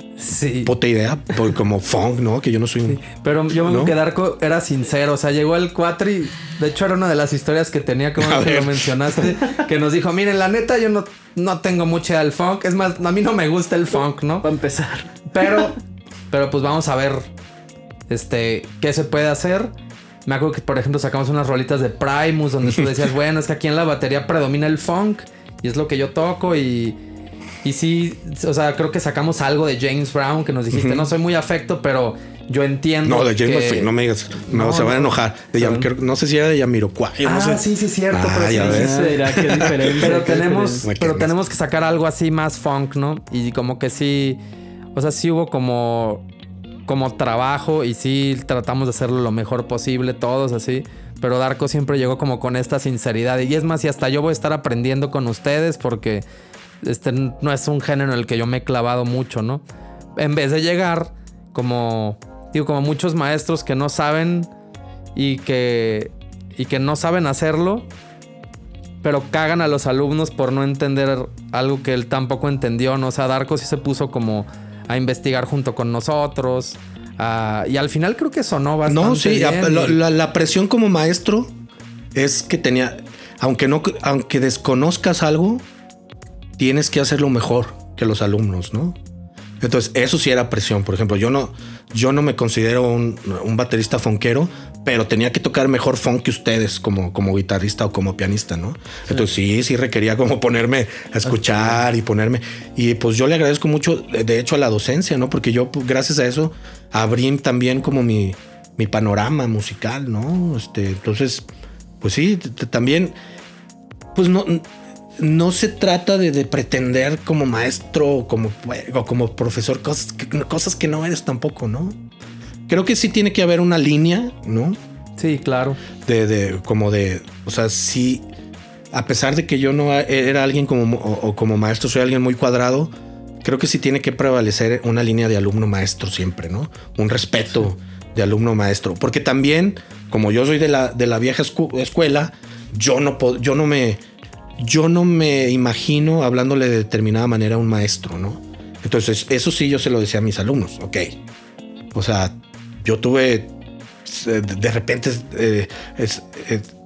puta idea, como funk, ¿no? Que yo no soy un. Pero yo me ¿no? que Darko era sincero. O sea, llegó el cuatro y de hecho era una de las historias que tenía, como que lo mencionaste, que nos dijo: Miren, la neta, yo no, no tengo mucha del funk. Es más, a mí no me gusta el funk, ¿no? Para empezar. Pero, pero pues vamos a ver este, qué se puede hacer. Me acuerdo que, por ejemplo, sacamos unas rolitas de Primus donde tú decías, bueno, es que aquí en la batería predomina el funk y es lo que yo toco y... Y sí, o sea, creo que sacamos algo de James Brown que nos dijiste, no soy muy afecto, pero yo entiendo. No, de James Brown, no me digas, no, se van a enojar. no sé si era de Yamiroquai. Ah, no sé. sí, sí, es cierto. Ah, pero sí, pero tenemos, pero tenemos que sacar algo así más funk, ¿no? Y como que sí, o sea, sí hubo como, como trabajo y sí tratamos de hacerlo lo mejor posible, todos así pero Darko siempre llegó como con esta sinceridad. Y es más, y hasta yo voy a estar aprendiendo con ustedes porque este no es un género en el que yo me he clavado mucho, ¿no? En vez de llegar como, digo, como muchos maestros que no saben y que, y que no saben hacerlo, pero cagan a los alumnos por no entender algo que él tampoco entendió, ¿no? O sea, Darko sí se puso como a investigar junto con nosotros. Y al final creo que sonó bastante. No, sí, la, presión como maestro es que tenía. Aunque no, aunque desconozcas algo, tienes que hacerlo mejor que los alumnos, ¿no? Entonces, eso sí era presión. Por ejemplo, yo no, yo no me considero un, baterista fonquero, pero tenía que tocar mejor funk que ustedes como, como guitarrista o como pianista, ¿no? Entonces sí, sí requería como ponerme a escuchar y ponerme. Y pues yo le agradezco mucho, de hecho, a la docencia, ¿no? Porque yo, pues, gracias a eso, abrí también como mi, mi panorama musical, ¿no? Este, entonces, pues sí, también, pues no no se trata de, pretender como maestro o como, como profesor cosas que, cosas que no eres tampoco, ¿no? Creo que sí tiene que haber una línea, ¿no? Sí, claro. De, como de, o sea, sí, a pesar de que yo no era alguien como, o, como maestro, soy alguien muy cuadrado, creo que sí tiene que prevalecer una línea de alumno maestro siempre, ¿no? Un respeto de alumno maestro. Porque también, como yo soy de la, de la vieja escuela, yo no, yo no me yo no me imagino hablándole de determinada manera a un maestro, ¿no? Entonces, eso sí yo se lo decía a mis alumnos, ok. O sea, yo tuve, eh, de repente, eh,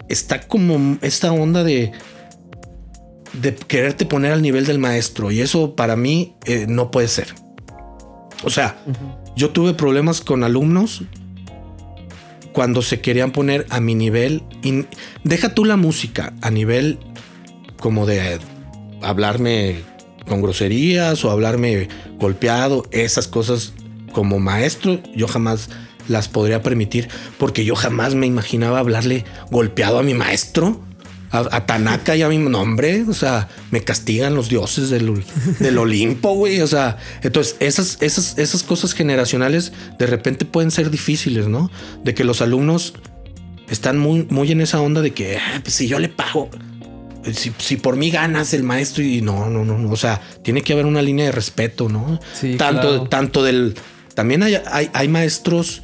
está como esta onda de, de quererte poner al nivel del maestro y eso para mí eh, no puede ser. O sea, yo tuve problemas con alumnos cuando se querían poner a mi nivel y deja tú la música a nivel como de hablarme con groserías o hablarme golpeado, esas cosas como maestro, yo jamás las podría permitir porque yo jamás me imaginaba hablarle golpeado a mi maestro, a, Tanaka y a mi nombre, o sea, me castigan los dioses del, del Olimpo, güey, o sea, entonces esas, esas, esas cosas generacionales de repente pueden ser difíciles, ¿no? De que los alumnos están muy, muy en esa onda de que, ah, pues si yo le pago, si, por mí ganas el maestro y no, no, no, no, o sea, tiene que haber una línea de respeto, ¿no? Sí, tanto, tanto del, también hay, hay, maestros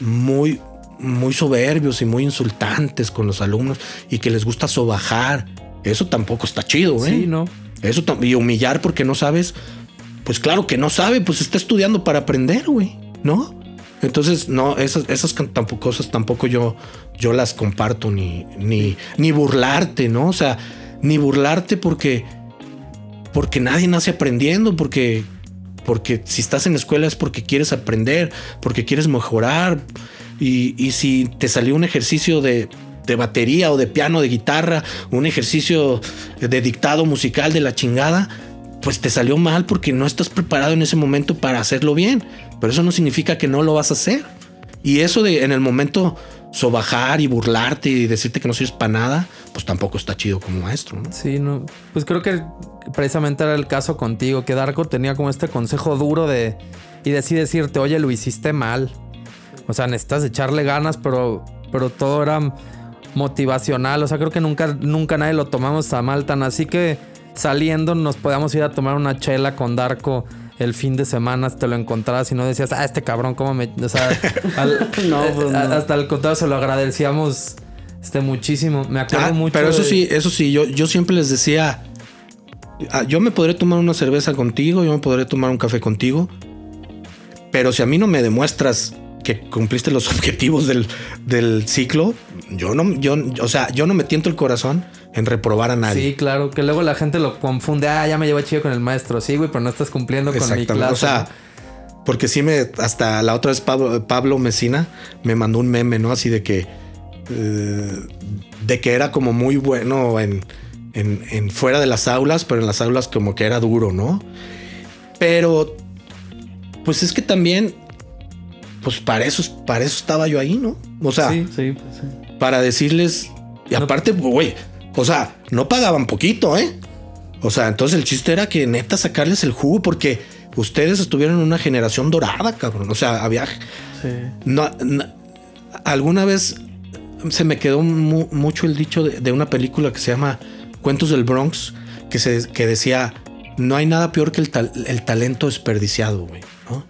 muy, muy soberbios y muy insultantes con los alumnos y que les gusta sobajar. Eso tampoco está chido, ¿eh? Sí, no. Eso y humillar porque no sabes, pues claro que no sabe, pues está estudiando para aprender, güey, ¿no? Entonces, no, esas, esas tampoco, cosas tampoco yo, yo las comparto ni, ni, ni burlarte, ¿no? O sea, ni burlarte porque, porque nadie nace aprendiendo, porque, porque si estás en la escuela es porque quieres aprender, porque quieres mejorar. Y, y si te salió un ejercicio de, de batería o de piano, de guitarra, un ejercicio de dictado musical de la chingada, pues te salió mal porque no estás preparado en ese momento para hacerlo bien. Pero eso no significa que no lo vas a hacer. Y eso de en el momento sobajar y burlarte y decirte que no sirves para nada, pues tampoco está chido como maestro, ¿no? Sí, no. Pues creo que precisamente era el caso contigo, que Darko tenía como este consejo duro de y decir decirte, oye, lo hiciste mal. O sea, necesitas echarle ganas, pero, pero todo era motivacional. O sea, creo que nunca, nunca nadie lo tomamos a mal tan así que saliendo nos podíamos ir a tomar una chela con Darko el fin de semana te lo encontrabas y no decías, ah, este cabrón, ¿cómo me.? O sea, no, pues hasta el contrario se lo agradecíamos este, muchísimo. Me acuerdo ah, mucho. Pero eso sí, eso sí, yo, yo siempre les decía, ah, yo me podré tomar una cerveza contigo, yo me podré tomar un café contigo, pero si a mí no me demuestras que cumpliste los objetivos del, del ciclo, yo no, yo, o sea, yo no me tiento el corazón en reprobar a nadie. Sí, claro, que luego la gente lo confunde. Ah, ya me llevo chido con el maestro. Sí, güey, pero no estás cumpliendo con mi clase. O sea, porque sí me. Hasta la otra vez Pablo, Pablo Mesina me mandó un meme, ¿no? Así de que. Eh, de que era como muy bueno en, en, fuera de las aulas, pero en las aulas como que era duro, ¿no? Pero. Pues es que también. Pues para eso, para eso estaba yo ahí, ¿no? O sea, sí, sí, pues sí. para decirles. Y aparte, güey, o sea, no pagaban poquito, ¿eh? O sea, entonces el chiste era que neta sacarles el jugo porque ustedes estuvieron en una generación dorada, cabrón. O sea, había... Sí. No, alguna vez se me quedó mucho el dicho de, una película que se llama Cuentos del Bronx, que, se, que decía, no hay nada peor que el, el talento desperdiciado, güey. ¿no?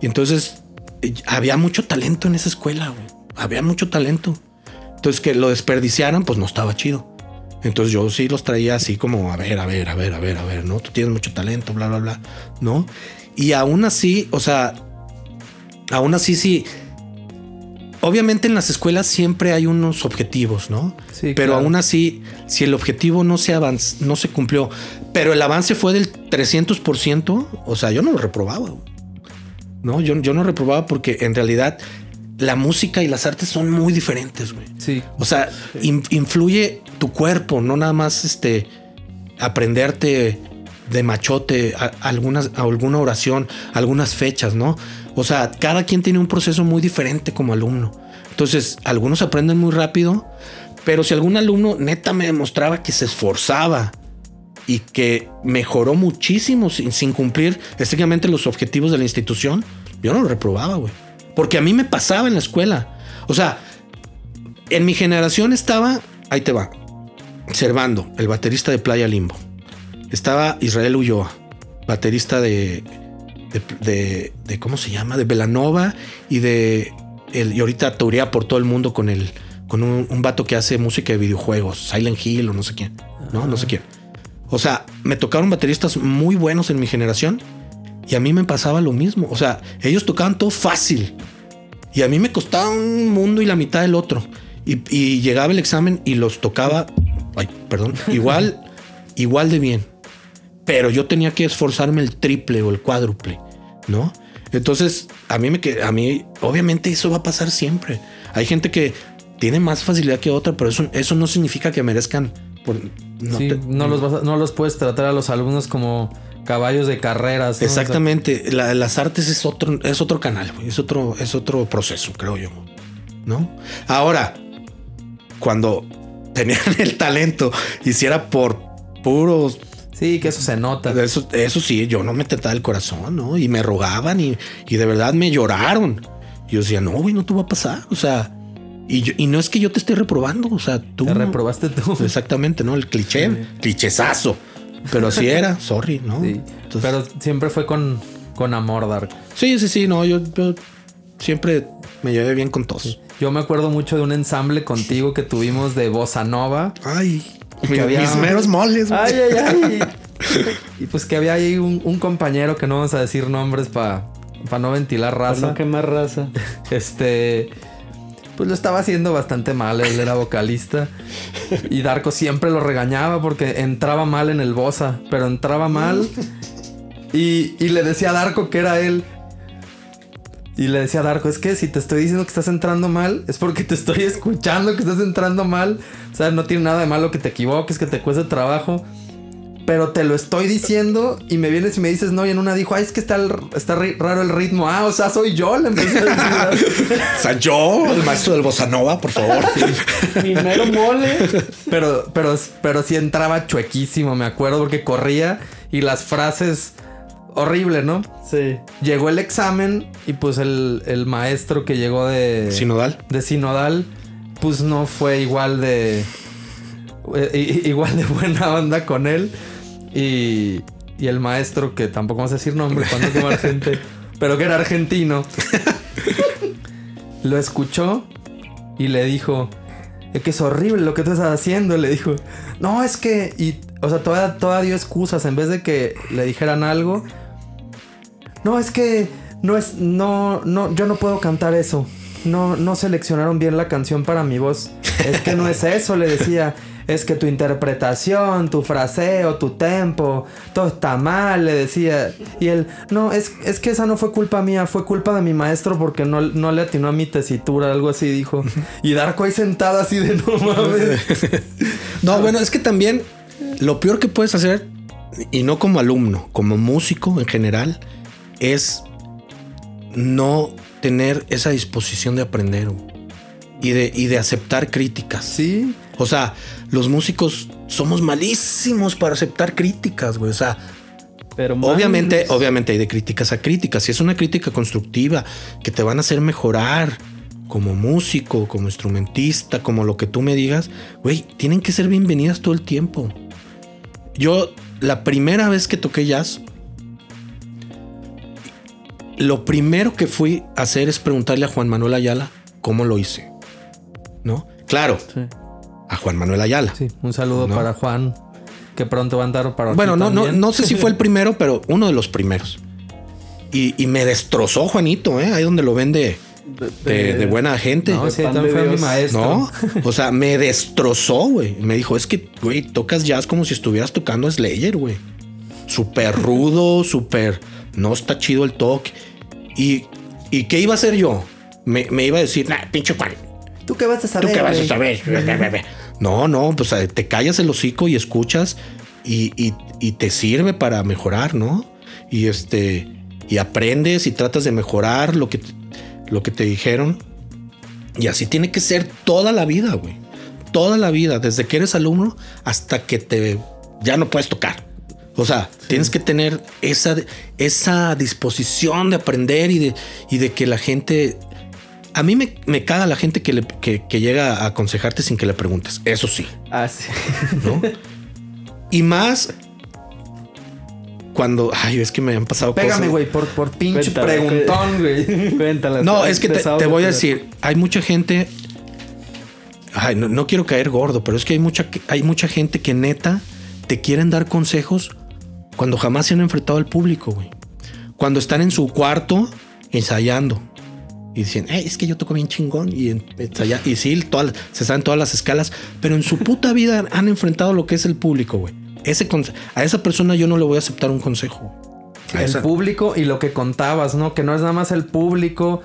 Y entonces había mucho talento en esa escuela, güey. Había mucho talento. Entonces que lo desperdiciaran, pues no estaba chido. Entonces yo sí los traía así como, a ver, a ver, a ver, a ver, a ver, ¿no? Tú tienes mucho talento, bla, bla, bla, ¿no? Y aún así, o sea, aún así sí, obviamente en las escuelas siempre hay unos objetivos, ¿no? Sí, pero aún así, si el objetivo no se, no se cumplió, pero el avance fue del 300%, o sea, yo no lo reprobaba. No, yo, yo no reprobaba porque en realidad la música y las artes son muy diferentes, güey. Sí. O sea, influye tu cuerpo, no nada más este aprenderte de machote algunas, alguna oración, algunas fechas, ¿no? O sea, cada quien tiene un proceso muy diferente como alumno. Entonces, algunos aprenden muy rápido, pero si algún alumno neta me demostraba que se esforzaba y que mejoró muchísimo sin, cumplir estrictamente los objetivos de la institución, yo no lo reprobaba, güey. Porque a mí me pasaba en la escuela. O sea, en mi generación estaba, ahí te va, Servando, el baterista de Playa Limbo. Estaba Israel Ulloa, baterista de, de, de, ¿cómo se llama? De Belanova y de, el, y ahorita tourea por todo el mundo con el, con un, un, vato que hace música de videojuegos, Silent Hill o no sé quién, no, no sé quién. O sea, me tocaron bateristas muy buenos en mi generación y a mí me pasaba lo mismo. O sea, ellos tocaban todo fácil y a mí me costaba un mundo y la mitad del otro. Y, llegaba el examen y los tocaba, ay, perdón, igual, igual de bien. Pero yo tenía que esforzarme el triple o el cuádruple, ¿no? Entonces, a mí me a mí, obviamente eso va a pasar siempre. Hay gente que tiene más facilidad que otra, pero eso, eso no significa que merezcan no, los no los puedes tratar a los alumnos como caballos de carreras. Exactamente. las artes es otro, es otro canal, es otro, es otro proceso, creo yo. ¿No? Ahora, cuando tenían el talento, hiciera por puros. Sí, que eso se nota. Eso, eso sí, yo no me trataba el corazón, ¿no? Y me rogaban y, y de verdad me lloraron. Y yo decía, no, güey, no te va a pasar. O sea, y, no es que yo te esté reprobando, o sea, tú. Te reprobaste tú. Exactamente, ¿no? El cliché, clichezazo. Pero así era, sorry, ¿no? Sí. Pero siempre fue con, con amor, Dark. Sí, sí, sí, no, yo, siempre me llevé bien con todos. Yo me acuerdo mucho de un ensamble contigo que tuvimos de Bossa Nova. Ay, que había... mis meros moles. Ay, ay, ay. y pues que había ahí un, compañero que no vamos a decir nombres para no ventilar raza. no quemar raza. Este pues lo estaba haciendo bastante mal. Él era vocalista. Y Darko siempre lo regañaba porque entraba mal en el Bosa, pero entraba mal. Y, le decía a Darko que era él. Y le decía a Darko, es que si te estoy diciendo que estás entrando mal, es porque te estoy escuchando que estás entrando mal. O sea, no tiene nada de malo que te equivoques, que te cueste trabajo pero te lo estoy diciendo y me vienes y me dices no. Y en una dijo, ay, es que está, está raro el ritmo. Ah, o sea, soy yo. Le empecé a decir. o sea, yo, el maestro del bossa nova, por favor. Mi mero mole. Pero, pero, pero sí entraba chuequísimo, me acuerdo, porque corría y las frases horrible, ¿no? Sí. Llegó el examen y pues el, el maestro que llegó de... Sinodal. De Sinodal, pues no fue igual de eh, igual de buena onda con él. Y, el maestro, que tampoco vamos a decir nombre cuando como gente, pero que era argentino, lo escuchó y le dijo: Es que es horrible lo que tú estás haciendo. Le dijo: No, es que. O sea, toda, toda dio excusas en vez de que le dijeran algo. No, es que. No es. No, no, yo no puedo cantar eso. No, no seleccionaron bien la canción para mi voz. Es que no es eso, le decía es que tu interpretación, tu fraseo, tu tempo, todo está mal, le decía. Y él, no, es, es que esa no fue culpa mía, fue culpa de mi maestro porque no, no le atinó a mi tesitura, algo así dijo. Y Darko ahí sentado así de no mames. no, bueno, es que también lo peor que puedes hacer, y no como alumno, como músico en general, es no tener esa disposición de aprender y de, y de aceptar críticas. Sí. O sea, los músicos somos malísimos para aceptar críticas, güey. O sea, pero obviamente, obviamente hay de críticas a críticas. Si es una crítica constructiva que te van a hacer mejorar como músico, como instrumentista, como lo que tú me digas, güey, tienen que ser bienvenidas todo el tiempo. Yo, la primera vez que toqué jazz, lo primero que fui a hacer es preguntarle a Juan Manuel Ayala cómo lo hice. ¿No? Claro. A Juan Manuel Ayala. Sí, un saludo para Juan, que pronto va a andar para Bueno, no, no, no sé si fue el primero, pero uno de los primeros. Y, y me destrozó Juanito, ¿eh? Ahí donde lo vende de, buena gente. No, sí, también fue mi maestro. No, o sea, me destrozó, güey. Me dijo, es que, güey, tocas jazz como si estuvieras tocando Slayer, güey. Súper rudo, súper... No está chido el toque. Y, ¿Y qué iba a hacer yo? Me, iba a decir, nah, pinche Juan. ¿Tú qué vas a saber? ¿Tú qué vas a saber? No, no, pues eh, te callas el hocico y escuchas y, y, y te sirve para mejorar, ¿no? Y este y aprendes y tratas de mejorar lo que, lo que te dijeron. Y así tiene que ser toda la vida, güey. Toda la vida, desde que eres alumno hasta que te ya no puedes tocar. O sea, tienes que tener esa, esa disposición de aprender y de, y de que la gente... A mí me, me caga la gente que, le, que, que, llega a aconsejarte sin que le preguntes. Eso sí. Ah, sí. ¿No? Y más cuando. Ay, es que me han pasado cosas. Pégame, güey, por, por pinche preguntón, güey. Cuéntala. No, es que te, voy a decir, hay mucha gente. Ay, no, quiero caer gordo, pero es que hay mucha, hay mucha gente que neta te quieren dar consejos cuando jamás se han enfrentado al público, güey. Cuando están en su cuarto ensayando. Y dicen, es que yo toco bien chingón. Y, y sí, todas, se saben todas las escalas. Pero en su puta vida han enfrentado lo que es el público, güey ese a esa persona yo no le voy a aceptar un consejo. el público y lo que contabas, ¿no? Que no es nada más el público,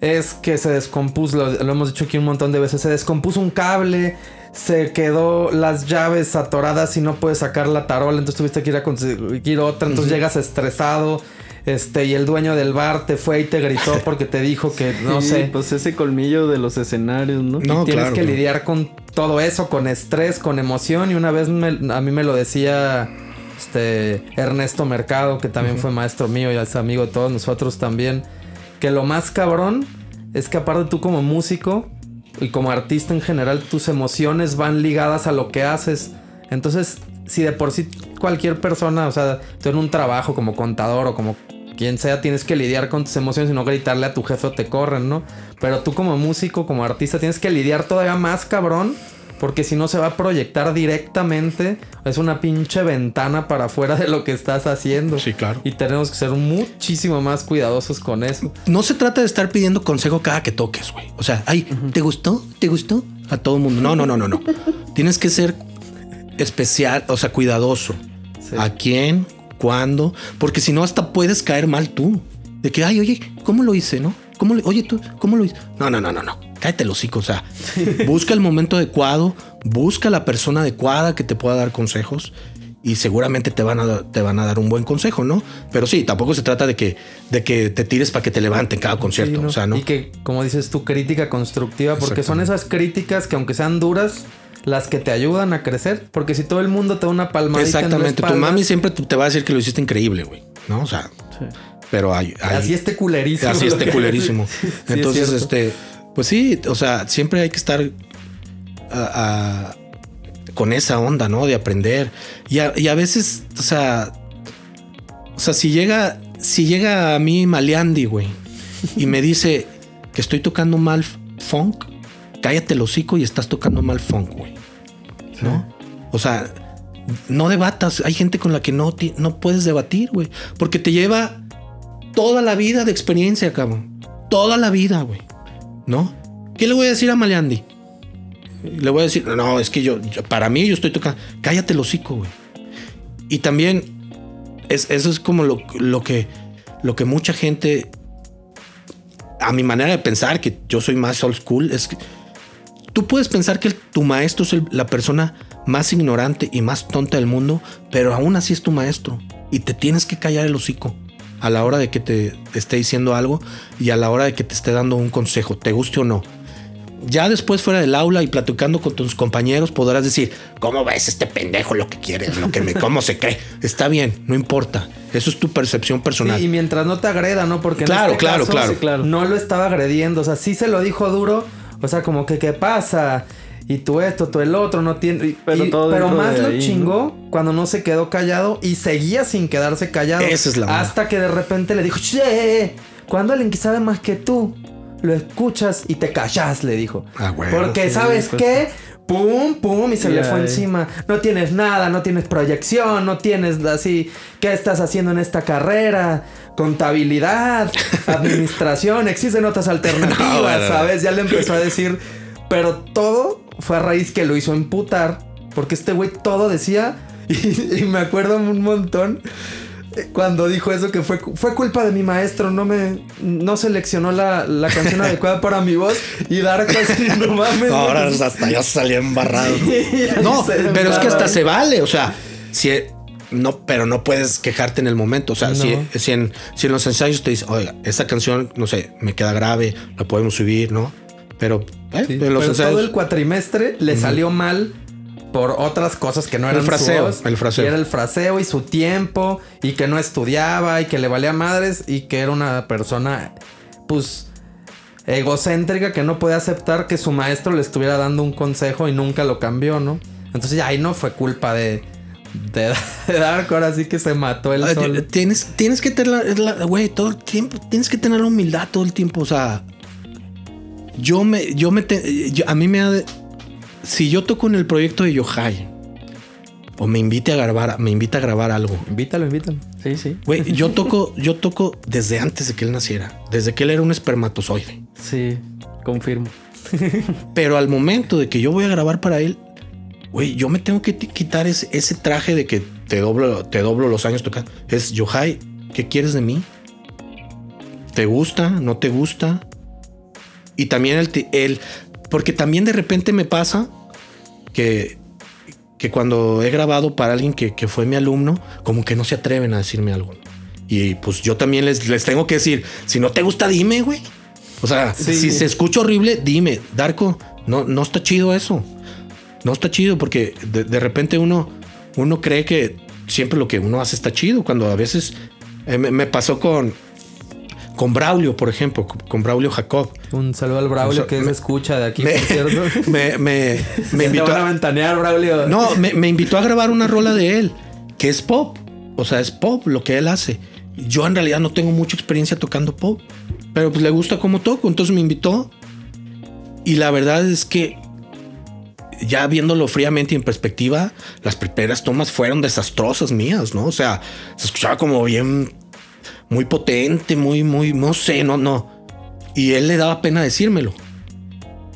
es que se descompuso, lo, hemos dicho aquí un montón de veces, se descompuso un cable, se quedó las llaves atoradas y no puedes sacar la tarola, entonces tuviste que ir a conseguir otra, entonces llegas estresado. Este, y el dueño del bar te fue y te gritó porque te dijo que, no sé. Pues ese colmillo de los escenarios, ¿no? y tienes que lidiar con todo eso, con estrés, con emoción. Y una vez a mí me lo decía este Ernesto Mercado, que también fue maestro mío y es amigo de todos nosotros también. Que lo más cabrón es que aparte tú como músico y como artista en general, tus emociones van ligadas a lo que haces. Entonces, si de por sí cualquier persona, o sea, tú en un trabajo como contador o como quien sea, tienes que lidiar con tus emociones y no gritarle a tu jefe o te corren, ¿no? Pero tú como músico, como artista, tienes que lidiar todavía más cabrón. Porque si no se va a proyectar directamente, es una pinche ventana para afuera de lo que estás haciendo. Sí, claro. Y tenemos que ser muchísimo más cuidadosos con eso. No se trata de estar pidiendo consejo cada que toques, güey. O sea, ay, ¿te gustó? ¿Te gustó? A todo el mundo. No, no, no, no, no. Tienes que ser especial, o sea, cuidadoso. ¿A quién? Cuándo, porque si no hasta puedes caer mal tú. De que, ay, oye, ¿cómo lo hice, no? ¿Cómo le, oye, tú, ¿cómo lo hice? No, no, no, no, no. Cállate los hocico. O sea, busca el momento adecuado, busca la persona adecuada que te pueda dar consejos y seguramente te van a, te van a dar un buen consejo, ¿no? Pero sí, tampoco se trata de que, de que te tires para que te levanten cada concierto. O sea, ¿no? Y que, como dices tú, crítica constructiva, porque son esas críticas que aunque sean duras, las que te ayudan a crecer. Porque si todo el mundo te da una palmadita Exactamente. tu mami siempre te va a decir que lo hiciste increíble, güey. ¿No? O sea. Pero hay, Así esté culerísimo. Así esté culerísimo. Entonces, este. Pues sí, o sea, siempre hay que estar con esa onda, ¿no? De aprender. Y a, y a veces, o sea. O sea, si llega. Si llega a mí Maleandi, güey. Y me dice que estoy tocando mal funk cállate el hocico y estás tocando mal funk, güey. ¿No? O sea, no debatas. Hay gente con la que no, no puedes debatir, güey. Porque te lleva toda la vida de experiencia, cabrón. Toda la vida, güey. ¿No? ¿Qué le voy a decir a Maleandi? Le voy a decir, no, es que yo, para mí yo estoy tocando. Cállate el hocico, güey. Y también, es, eso es como lo, lo, que, lo que mucha gente, a mi manera de pensar, que yo soy más old school, es que Tú puedes pensar que tu maestro es la persona más ignorante y más tonta del mundo, pero aún así es tu maestro y te tienes que callar el hocico a la hora de que te esté diciendo algo y a la hora de que te esté dando un consejo, te guste o no. Ya después fuera del aula y platicando con tus compañeros podrás decir, ¿cómo ves este pendejo lo que quiere, lo que me, cómo se cree? Está bien, no importa. Eso es tu percepción personal. y mientras no te agreda, ¿no? Porque claro, este claro, claro, claro. no lo estaba agrediendo. O sea, sí se lo dijo duro, o sea, como que, ¿qué pasa? Y tú esto, tú el otro, no tiene. Pero, pero más lo chingó cuando no se quedó callado y seguía sin quedarse callado. Esa es la Hasta que de repente le dijo, che, cuando alguien que sabe más que tú lo escuchas y te callas, le dijo. Ah, Porque, ¿sabes pues qué? Pum, pum, y se le fue encima. No tienes nada, no tienes proyección, no tienes así. ¿Qué estás haciendo en esta carrera? Contabilidad, administración, existen otras alternativas, ¿sabes? Ya le empezó a decir. Pero todo fue a raíz que lo hizo emputar. Porque este güey todo decía. y me acuerdo un montón cuando dijo eso que fue, fue culpa de mi maestro, no me no seleccionó la, canción adecuada para mi voz y dar casi no mames. ahora hasta yo salí embarrado. no, pero es que hasta se vale, o sea, si no, pero no puedes quejarte en el momento. O sea, si, en, si en los ensayos te dicen, oiga, esta canción, no sé, me queda grave, la podemos subir, ¿no? Pero, eh, en los ensayos... todo el cuatrimestre le salió mal por otras cosas que no eran el fraseo, el fraseo. Y era el fraseo y su tiempo y que no estudiaba y que le valía madres y que era una persona pues egocéntrica que no podía aceptar que su maestro le estuviera dando un consejo y nunca lo cambió, ¿no? Entonces ya ahí no fue culpa de de, Dark, ahora sí que se mató el sol. Tienes, tienes que tener, güey, todo el tiempo, tienes que tener humildad todo el tiempo, o sea, yo me, yo me, a mí me ha, si yo toco en el proyecto de Yohai o me invite a grabar, me invita a grabar algo. Invítalo, invítalo. Sí, sí. Güey, yo toco, yo toco desde antes de que él naciera, desde que él era un espermatozoide. Sí, confirmo. Pero al momento de que yo voy a grabar para él, güey, yo me tengo que quitar ese, ese, traje de que te doblo, te doblo los años tocando. Es Yohai, ¿qué quieres de mí? ¿Te gusta? ¿No te gusta? Y también el, el porque también de repente me pasa que, que cuando he grabado para alguien que, fue mi alumno, como que no se atreven a decirme algo. Y pues yo también les, les tengo que decir, si no te gusta, dime, güey. O sea, si se escucha horrible, dime, Darko, no, no está chido eso. No está chido porque de, repente uno, uno cree que siempre lo que uno hace está chido, cuando a veces eh, me pasó con, con Braulio, por ejemplo, con Braulio Jacob. Un saludo al Braulio que me, escucha de aquí, me, por cierto. Me, me, me invitó a, ventanear, Braulio. No, me, invitó a grabar una rola de él, que es pop. O sea, es pop lo que él hace. Yo en realidad no tengo mucha experiencia tocando pop, pero pues le gusta cómo toco, entonces me invitó. Y la verdad es que ya viéndolo fríamente y en perspectiva, las primeras tomas fueron desastrosas mías, ¿no? O sea, se escuchaba como bien muy potente, muy, muy, no sé, no, no. Y él le daba pena decírmelo.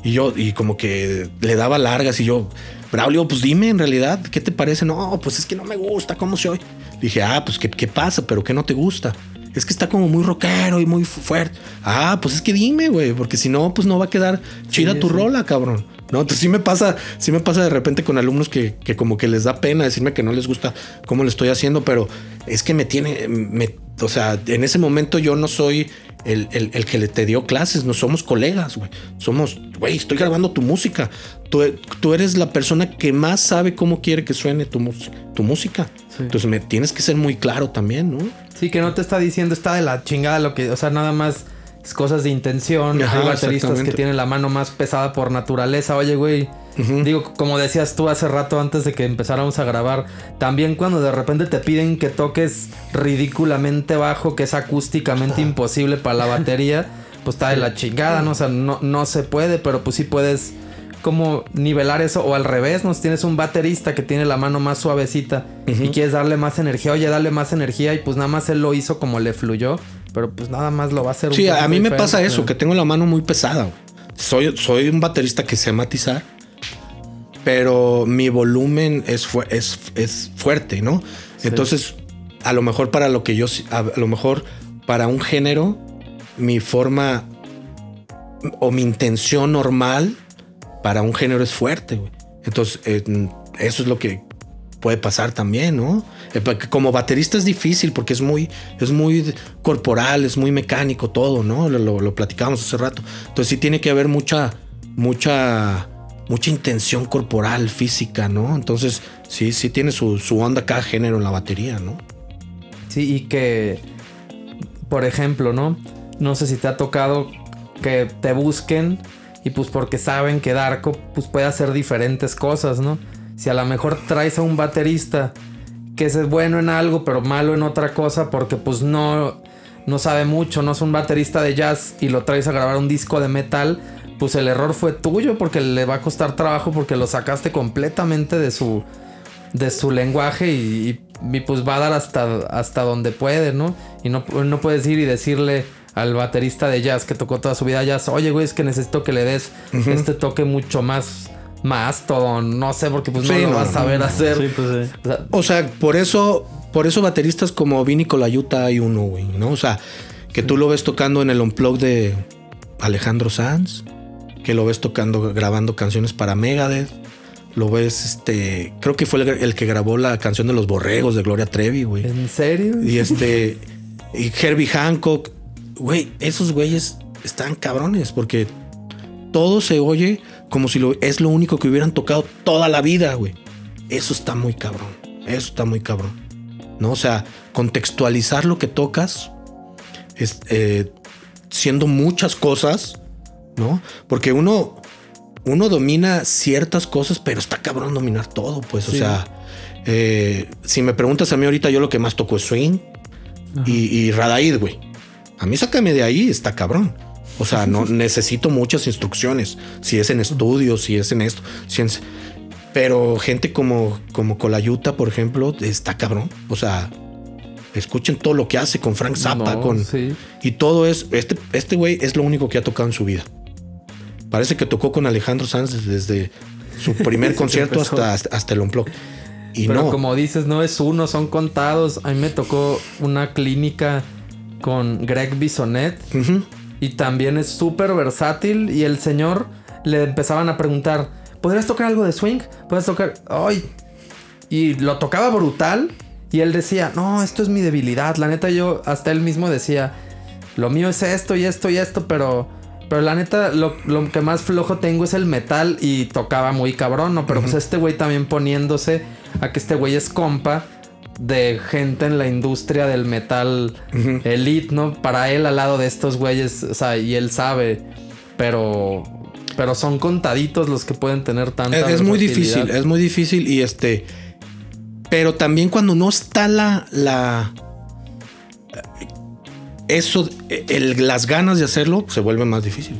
Y yo, y como que le daba largas y yo, Braulio, pues dime en realidad, ¿qué te parece? No, pues es que no me gusta, ¿cómo se oye? Dije, ah, pues ¿qué, qué pasa? ¿Pero qué no te gusta? Es que está como muy rockero y muy fuerte. Ah, pues es que dime, güey, porque si no, pues no va a quedar chida tu rola, cabrón. No, entonces sí me pasa, sí me pasa de repente con alumnos que, que, como que les da pena decirme que no les gusta cómo lo estoy haciendo, pero es que me tiene, me, o sea, en ese momento yo no soy el, que le te dio clases, no somos colegas, güey. Somos, güey, estoy grabando tu música. Tú, tú, eres la persona que más sabe cómo quiere que suene tu, tu música. Entonces me tienes que ser muy claro también, ¿no? Sí, que no te está diciendo está de la chingada lo que, o sea, nada más cosas de intención. Hay bateristas que tienen la mano más pesada por naturaleza. Oye, güey, Digo, como decías tú hace rato antes de que empezáramos a grabar, también cuando de repente te piden que toques ridículamente bajo, que es acústicamente imposible para la batería, pues está de la chingada, ¿no? O sea, no, no se puede, pero pues sí puedes como nivelar eso o al revés, ¿no? Si tienes un baterista que tiene la mano más suavecita y quieres darle más energía, oye, dale más energía y pues nada más él lo hizo como le fluyó, pero pues nada más lo va a hacer. Sí, a mí me pasa eso, que tengo la mano muy pesada. Soy, soy un baterista que sé matizar pero mi volumen es, es, es fuerte, ¿no? Entonces, a lo mejor para lo que yo, a lo mejor para un género, mi forma o mi intención normal para un género es fuerte, güey. Entonces, eso es lo que puede pasar también, ¿no? Eh, como baterista es difícil porque es muy, es muy corporal, es muy mecánico todo, ¿no? Lo, lo, platicábamos hace rato. Entonces sí tiene que haber mucha, mucha mucha intención corporal, física, ¿no? Entonces, sí, sí tiene su, onda cada género en la batería, ¿no? Sí, y que, por ejemplo, ¿no? No sé si te ha tocado que te busquen y pues porque saben que Darko pues puede hacer diferentes cosas, ¿no? Si a lo mejor traes a un baterista que es bueno en algo pero malo en otra cosa porque pues no no sabe mucho, no es un baterista de jazz y lo traes a grabar un disco de metal, pues el error fue tuyo porque le va a costar trabajo porque lo sacaste completamente de su de su lenguaje y, pues va a dar hasta, hasta donde puede, ¿no? Y no, no puedes ir y decirle al baterista de jazz que tocó toda su vida jazz, oye, güey, es que necesito que le des este toque mucho más más todo, no sé, porque pues no lo vas a saber hacer. Sí, pues, sí. O, sea, por eso, por eso bateristas como Vini Colayuta hay uno, güey, ¿no? O sea, que tú lo ves tocando en el unplug de Alejandro Sanz, que lo ves tocando, grabando canciones para Megadeth, lo ves, este, creo que fue el, que grabó la canción de los borregos de Gloria Trevi, güey. ¿En serio? Y este, y Herbie Hancock, güey, esos güeyes están cabrones porque todo se oye como si lo, es lo único que hubieran tocado toda la vida, güey. Eso está muy cabrón. Eso está muy cabrón. ¿No? O sea, contextualizar lo que tocas, es, eh, siendo muchas cosas, ¿no? Porque uno, uno domina ciertas cosas, pero está cabrón dominar todo, pues. O sea, eh, si me preguntas a mí ahorita, yo lo que más toco es swing y, y Radaid, güey. A mí sácame de ahí, está cabrón. O sea, no necesito muchas instrucciones. Si es en estudio, si es en esto, si pero gente como, como Colayuta, por ejemplo, está cabrón. O sea, escuchen todo lo que hace con Frank Zappa, con y todo es este este güey es lo único que ha tocado en su vida. Parece que tocó con Alejandro Sanz desde su primer concierto hasta, hasta el Unplug. Y Pero como dices, no es uno, son contados. A mí me tocó una clínica con Greg Bisonet. Y también es súper versátil. Y el señor le empezaban a preguntar: ¿Podrías tocar algo de swing? ¿Puedes tocar? ¡Ay! Y lo tocaba brutal. Y él decía: No, esto es mi debilidad. La neta, yo hasta él mismo decía: Lo mío es esto y esto y esto, pero pero la neta, lo, que más flojo tengo es el metal y tocaba muy cabrón, ¿no? Pero pues este güey también poniéndose a que este güey es compa de gente en la industria del metal elite, ¿no? Para él al lado de estos güeyes, o sea, y él sabe, pero pero son contaditos los que pueden tener tanta es, es muy difícil, es muy difícil y este pero también cuando no está la la eso, el, las ganas de hacerlo se vuelve más difícil.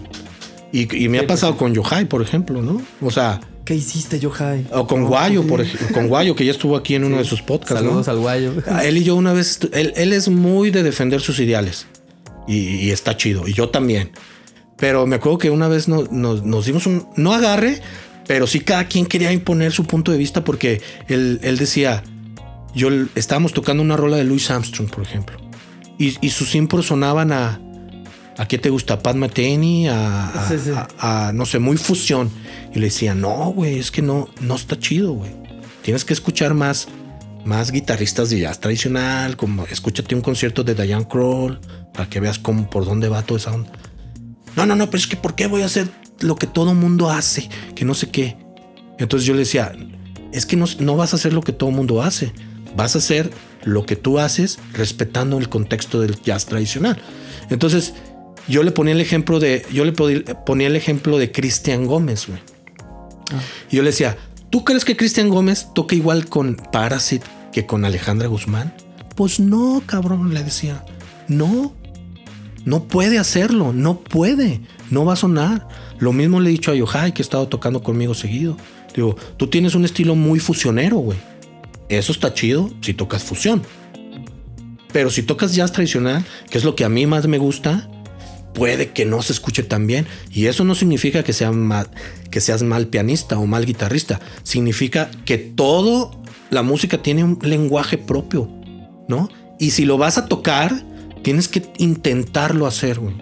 Y, me ha pasado con Yohai, por ejemplo, ¿no? O sea. ¿Qué hiciste, Yohai? O con Guayo, por ejemplo. Con Guayo, que ya estuvo aquí en uno de sus podcasts. Saludos al Guayo. Ah, él y yo una vez. Él, es muy de defender sus ideales. Y, está chido. Y yo también. Pero me acuerdo que una vez nos dimos un. No agarre, pero sí cada quien quería imponer su punto de vista porque él, él decía. Yo estábamos tocando una rola de Louis Armstrong, por ejemplo y, sus impros sonaban a. ¿A qué te gusta? Pat Metheny, a, no sé, muy fusión. Y le decía, no, güey, es que no, no está chido, güey. Tienes que escuchar más, más guitarristas de jazz tradicional, como escúchate un concierto de Diane Kroll para que veas cómo, por dónde va toda esa onda. No, no, no, pero es que ¿por qué voy a hacer lo que todo mundo hace? Que no sé qué. Entonces yo le decía, es que no, no vas a hacer lo que todo mundo hace. Vas a hacer lo que tú haces respetando el contexto del jazz tradicional. Entonces, yo le ponía el ejemplo de, yo le ponía el ejemplo de Cristian Gómez, güey. Ah. Y yo le decía, ¿tú crees que Cristian Gómez toca igual con Parasite que con Alejandra Guzmán? Pues no, cabrón, le decía. No, no puede hacerlo, no puede, no va a sonar. Lo mismo le he dicho a Yohai, que ha estado tocando conmigo seguido. Digo, tú tienes un estilo muy fusionero, güey. Eso está chido si tocas fusión. Pero si tocas jazz tradicional, que es lo que a mí más me gusta, puede que no se escuche tan bien. Y eso no significa que, sea que seas mal pianista o mal guitarrista. Significa que todo la música tiene un lenguaje propio, ¿no? Y si lo vas a tocar, tienes que intentarlo hacer, güey.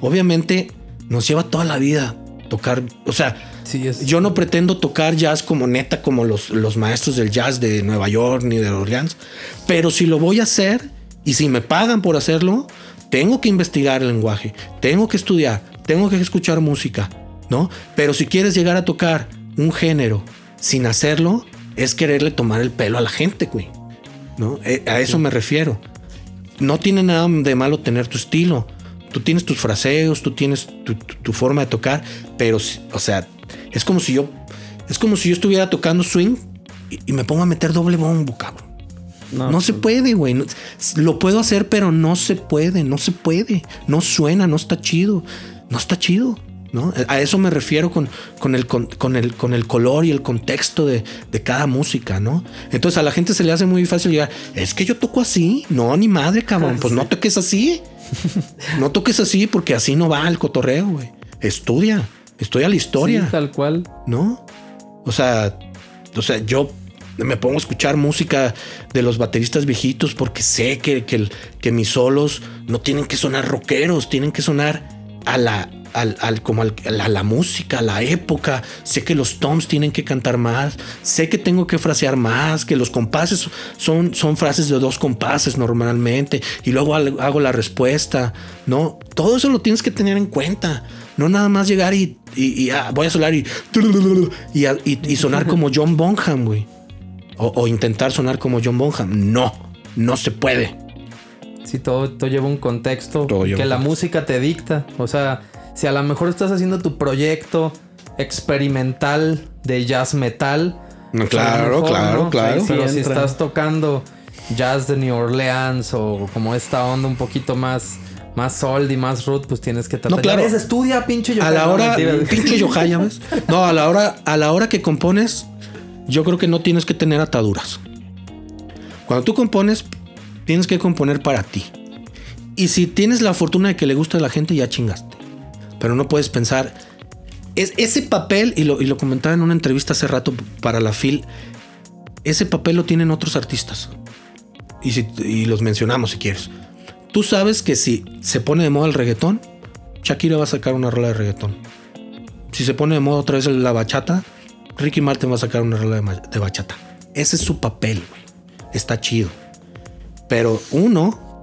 Obviamente nos lleva toda la vida tocar, o sea, yo no pretendo tocar jazz como neta, como los, los maestros del jazz de Nueva York ni de Orleans, pero si lo voy a hacer y si me pagan por hacerlo, tengo que investigar el lenguaje, tengo que estudiar, tengo que escuchar música, ¿no? Pero si quieres llegar a tocar un género sin hacerlo, es quererle tomar el pelo a la gente, güey, ¿no? Eh, a eso me refiero. No tiene nada de malo tener tu estilo. Tú tienes tus fraseos, tú tienes tu, forma de tocar, pero, o sea, es como si yo, es como si yo estuviera tocando swing y, me pongo a meter doble bombo, cabrón. No, se pues. puede, güey. lo puedo hacer, pero no se puede, no se puede. No suena, no está chido. No está chido. ¿No? A eso me refiero con, con, el, con, el, con el color y el contexto de, cada música, ¿no? Entonces a la gente se le hace muy fácil llegar, es que yo toco así. No, ni madre, cabrón. Pues no toques así. No toques así porque así no va el cotorreo, güey. Estudia, estudia la historia. tal cual. ¿No? O sea, o sea, yo me pongo a escuchar música de los bateristas viejitos porque sé que, que, mis solos no tienen que sonar rockeros, tienen que sonar a la, al, como a la, música, a la época. Sé que los toms tienen que cantar más, sé que tengo que frasear más, que los compases son, son frases de dos compases normalmente y luego hago la respuesta, ¿no? Todo eso lo tienes que tener en cuenta. No nada más llegar y, ah, voy a sonar y, y, sonar como John Bonham, güey. O, intentar sonar como John Bonham. No, no se puede. Sí, todo, todo lleva un contexto que la música te dicta. O sea, si a lo mejor estás haciendo tu proyecto experimental de jazz metal. Pues claro, claro, claro. Pero si estás tocando jazz de New Orleans o como esta onda un poquito más más sold y más root, pues tienes que tratar. No, claro. estudia, pinche A la hora, pinche yohaya, ¿ves? No, a la hora, a la hora que compones, yo creo que no tienes que tener ataduras. Cuando tú compones, tienes que componer para ti. Y si tienes la fortuna de que le guste a la gente, ya chingaste. Pero no puedes pensar. Es, ese papel, y lo, y lo comentaba en una entrevista hace rato para la FIL, ese papel lo tienen otros artistas. Y, si, y los mencionamos si quieres. Tú sabes que si se pone de moda el reggaetón, Shakira va a sacar una rola de reggaetón. Si se pone de moda otra vez la bachata, Ricky Martin va a sacar una rola de, bachata. Ese es su papel. Está chido. Pero uno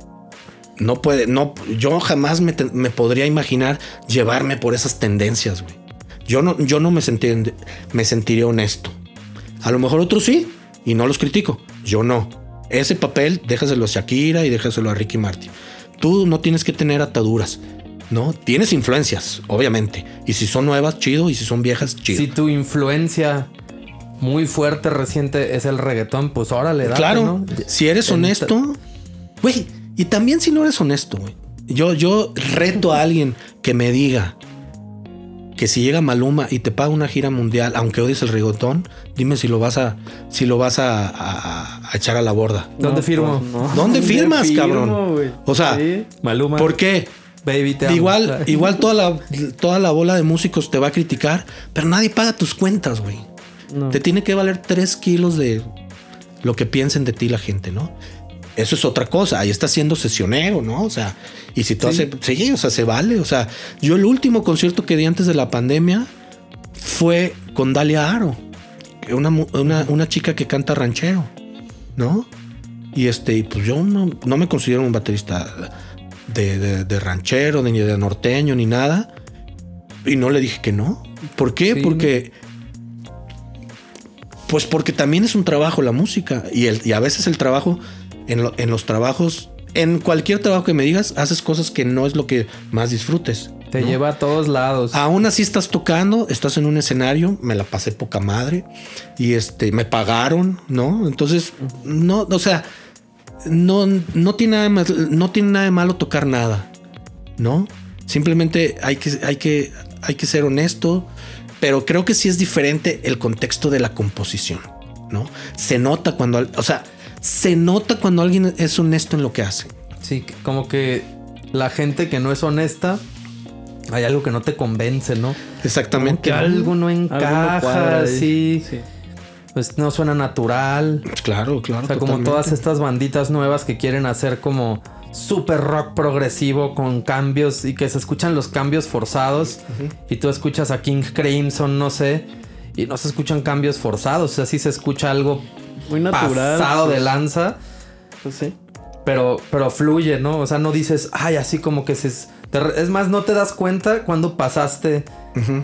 no puede, no, yo jamás me, podría imaginar llevarme por esas tendencias, güey. Yo no, yo no me, me sentiría honesto. A lo mejor otros sí, y no los critico. Yo no. Ese papel déjaselo a Shakira y déjaselo a Ricky Martin. Tú no tienes que tener ataduras. ¿No? Tienes influencias, obviamente. Y si son nuevas, chido. Y si son viejas, chido. Si tu influencia muy fuerte, reciente, es el reggaetón, pues órale, dale, Claro, si eres honesto, güey. Y también si no eres honesto, güey. Yo, yo reto a alguien que me diga que si llega Maluma y te paga una gira mundial, aunque odies el reggaetón, dime si lo vas a, si lo vas a, echar a la borda. ¿Dónde firmo? Pues ¿Dónde firmas, cabrón? O sea, Maluma. ¿por qué? Baby, te igual, igual toda la, toda la bola de músicos te va a criticar, pero nadie paga tus cuentas, güey. Te tiene que valer tres kilos de lo que piensen de ti la gente, ¿no? Eso es otra cosa. Ahí está siendo sesionero, ¿no? O sea, y si tú haces. Sí, o sea, se vale. O sea, yo el último concierto que di antes de la pandemia fue con Dalia Aro, una, una, chica que canta ranchero, ¿no? Y este, pues yo no, me considero un baterista de, ranchero, ni de norteño, ni nada. Y no le dije que no. ¿Por qué? Porque. Pues porque también es un trabajo la música. Y, el, y a veces el trabajo en, los trabajos, en cualquier trabajo que me digas, haces cosas que no es lo que más disfrutes. Te lleva a todos lados. Aún así estás tocando, estás en un escenario, me la pasé poca madre y este me pagaron, ¿no? Entonces, no, o sea, no, no tiene nada de no tiene nada de malo tocar nada, ¿no? Simplemente hay que, hay que, hay que ser honesto, pero creo que sí es diferente el contexto de la composición, ¿no? Se nota cuando, o sea, se nota cuando alguien es honesto en lo que hace. Sí, como que la gente que no es honesta, hay algo que no te convence, ¿no? Exactamente. que algo no encaja, sí. Pues no suena natural. Claro, claro. O sea, como todas estas banditas nuevas que quieren hacer como super rock progresivo con cambios y que se escuchan los cambios forzados y tú escuchas a King Crimson, no sé, y no se escuchan cambios forzados, o sea, sí se escucha algo muy natural. Pasado de lanza. Pues sí. Pero, pero fluye, ¿no? O sea, no dices, ay, así como que se. Es más, no te das cuenta cuando pasaste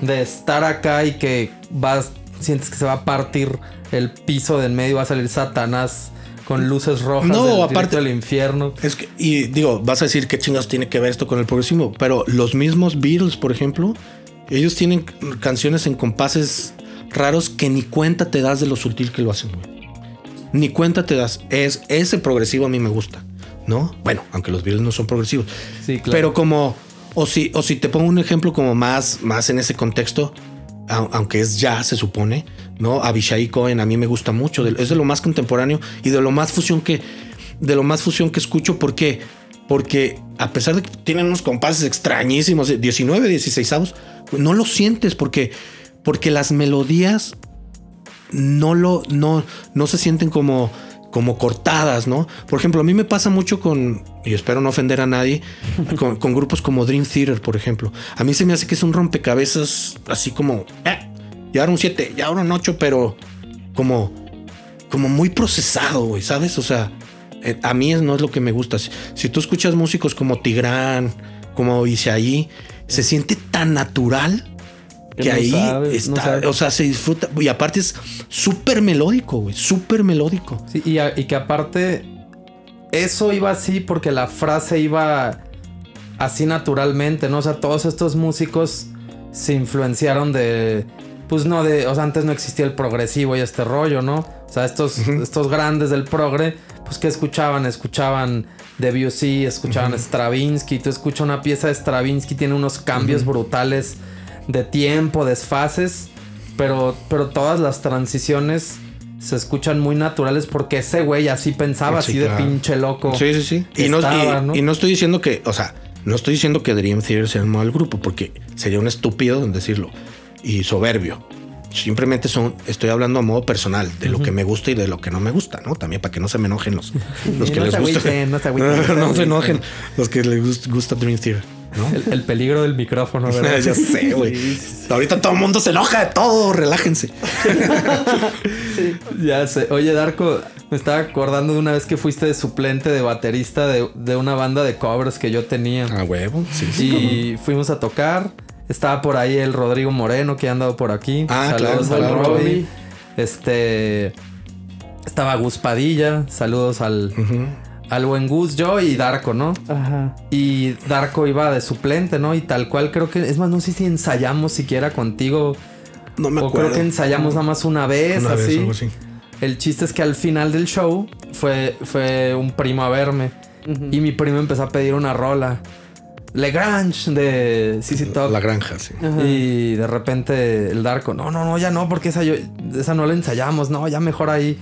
de estar acá y que vas. Sientes que se va a partir el piso de en medio, va a salir Satanás con luces rojas no, aparte del infierno. Es que, y digo, vas a decir qué chingados tiene que ver esto con el progresivo, pero los mismos Beatles, por ejemplo, ellos tienen canciones en compases raros que ni cuenta te das de lo sutil que lo hacen, güey. ni cuenta te das. Es, ese progresivo a mí me gusta, ¿no? Bueno, aunque los Beatles no son progresivos. Sí, claro. Pero como, o si, o si te pongo un ejemplo como más, más en ese contexto, aunque es ya, se supone, ¿no? Abishai Cohen a mí me gusta mucho, es de lo más contemporáneo y de lo más fusión que, de lo más fusión que escucho, ¿por qué? Porque a pesar de que tienen unos compases extrañísimos, 19, 16 avos, no lo sientes porque, porque las melodías no lo, no, no se sienten como, como cortadas, ¿no? Por ejemplo, a mí me pasa mucho con, y espero no ofender a nadie, con, grupos como Dream Theater, por ejemplo. A mí se me hace que es un rompecabezas así como, eh, ya era un 7, ya era un 8, pero como, como muy procesado, güey, ¿sabes? O sea, eh, a mí no es lo que me gusta. Si, tú escuchas músicos como Tigrán, como Isaí, se siente tan natural que, ahí está, o sea, se disfruta. Y aparte es súper melódico, güey, súper melódico. Sí, y, y, que aparte, eso iba así porque la frase iba así naturalmente, ¿no? O sea, todos estos músicos se influenciaron de. Pues no, de. O sea, antes no existía el progresivo y este rollo, ¿no? O sea, estos, estos grandes del progre pues que escuchaban, escuchaban Debussy, escuchaban Stravinsky, tú escuchas una pieza de Stravinsky, tiene unos cambios brutales de tiempo, desfases, pero, pero todas las transiciones se escuchan muy naturales porque ese güey así pensaba, así de pinche loco. Sí, sí, sí. Y no, y, no estoy diciendo que, o sea, no estoy diciendo que Dream Theater sea el mal grupo, porque sería un estúpido en decirlo y soberbio. Simplemente son, estoy hablando a modo personal de lo que me gusta y de lo que no me gusta, ¿no? También para que no se me enojen los, los que les gusta. no, se no se enojen los que les gusta Dream Theater. ¿No? El, peligro del micrófono, ¿verdad? ya sé, güey. Ahorita todo el mundo se enoja de todo, relájense. Ya sé. Oye, Darko, me estaba acordando de una vez que fuiste de suplente de baterista de, de una banda de covers que yo tenía. Ah, huevo, sí, sí. Y fuimos a tocar. Estaba por ahí el Rodrigo Moreno que ha andado por aquí. Ah, saludos al Este. Estaba Gus Padilla. Saludos al. Al buen Gus, yo y Darko, ¿no? Ajá. Y Darko iba de suplente, ¿no? Y tal cual creo que. Es más, no sé si ensayamos siquiera contigo. No me acuerdo. O creo que ensayamos nada más una vez, una así. Vez, algo así. El chiste es que al final del show fue, fue un primo a verme. Y mi primo empezó a pedir una rola. Grange de CC Top. La granja, sí. Y de repente el Darko, no, no, no, ya no, porque esa, yo, esa no la ensayamos, no, ya mejor ahí.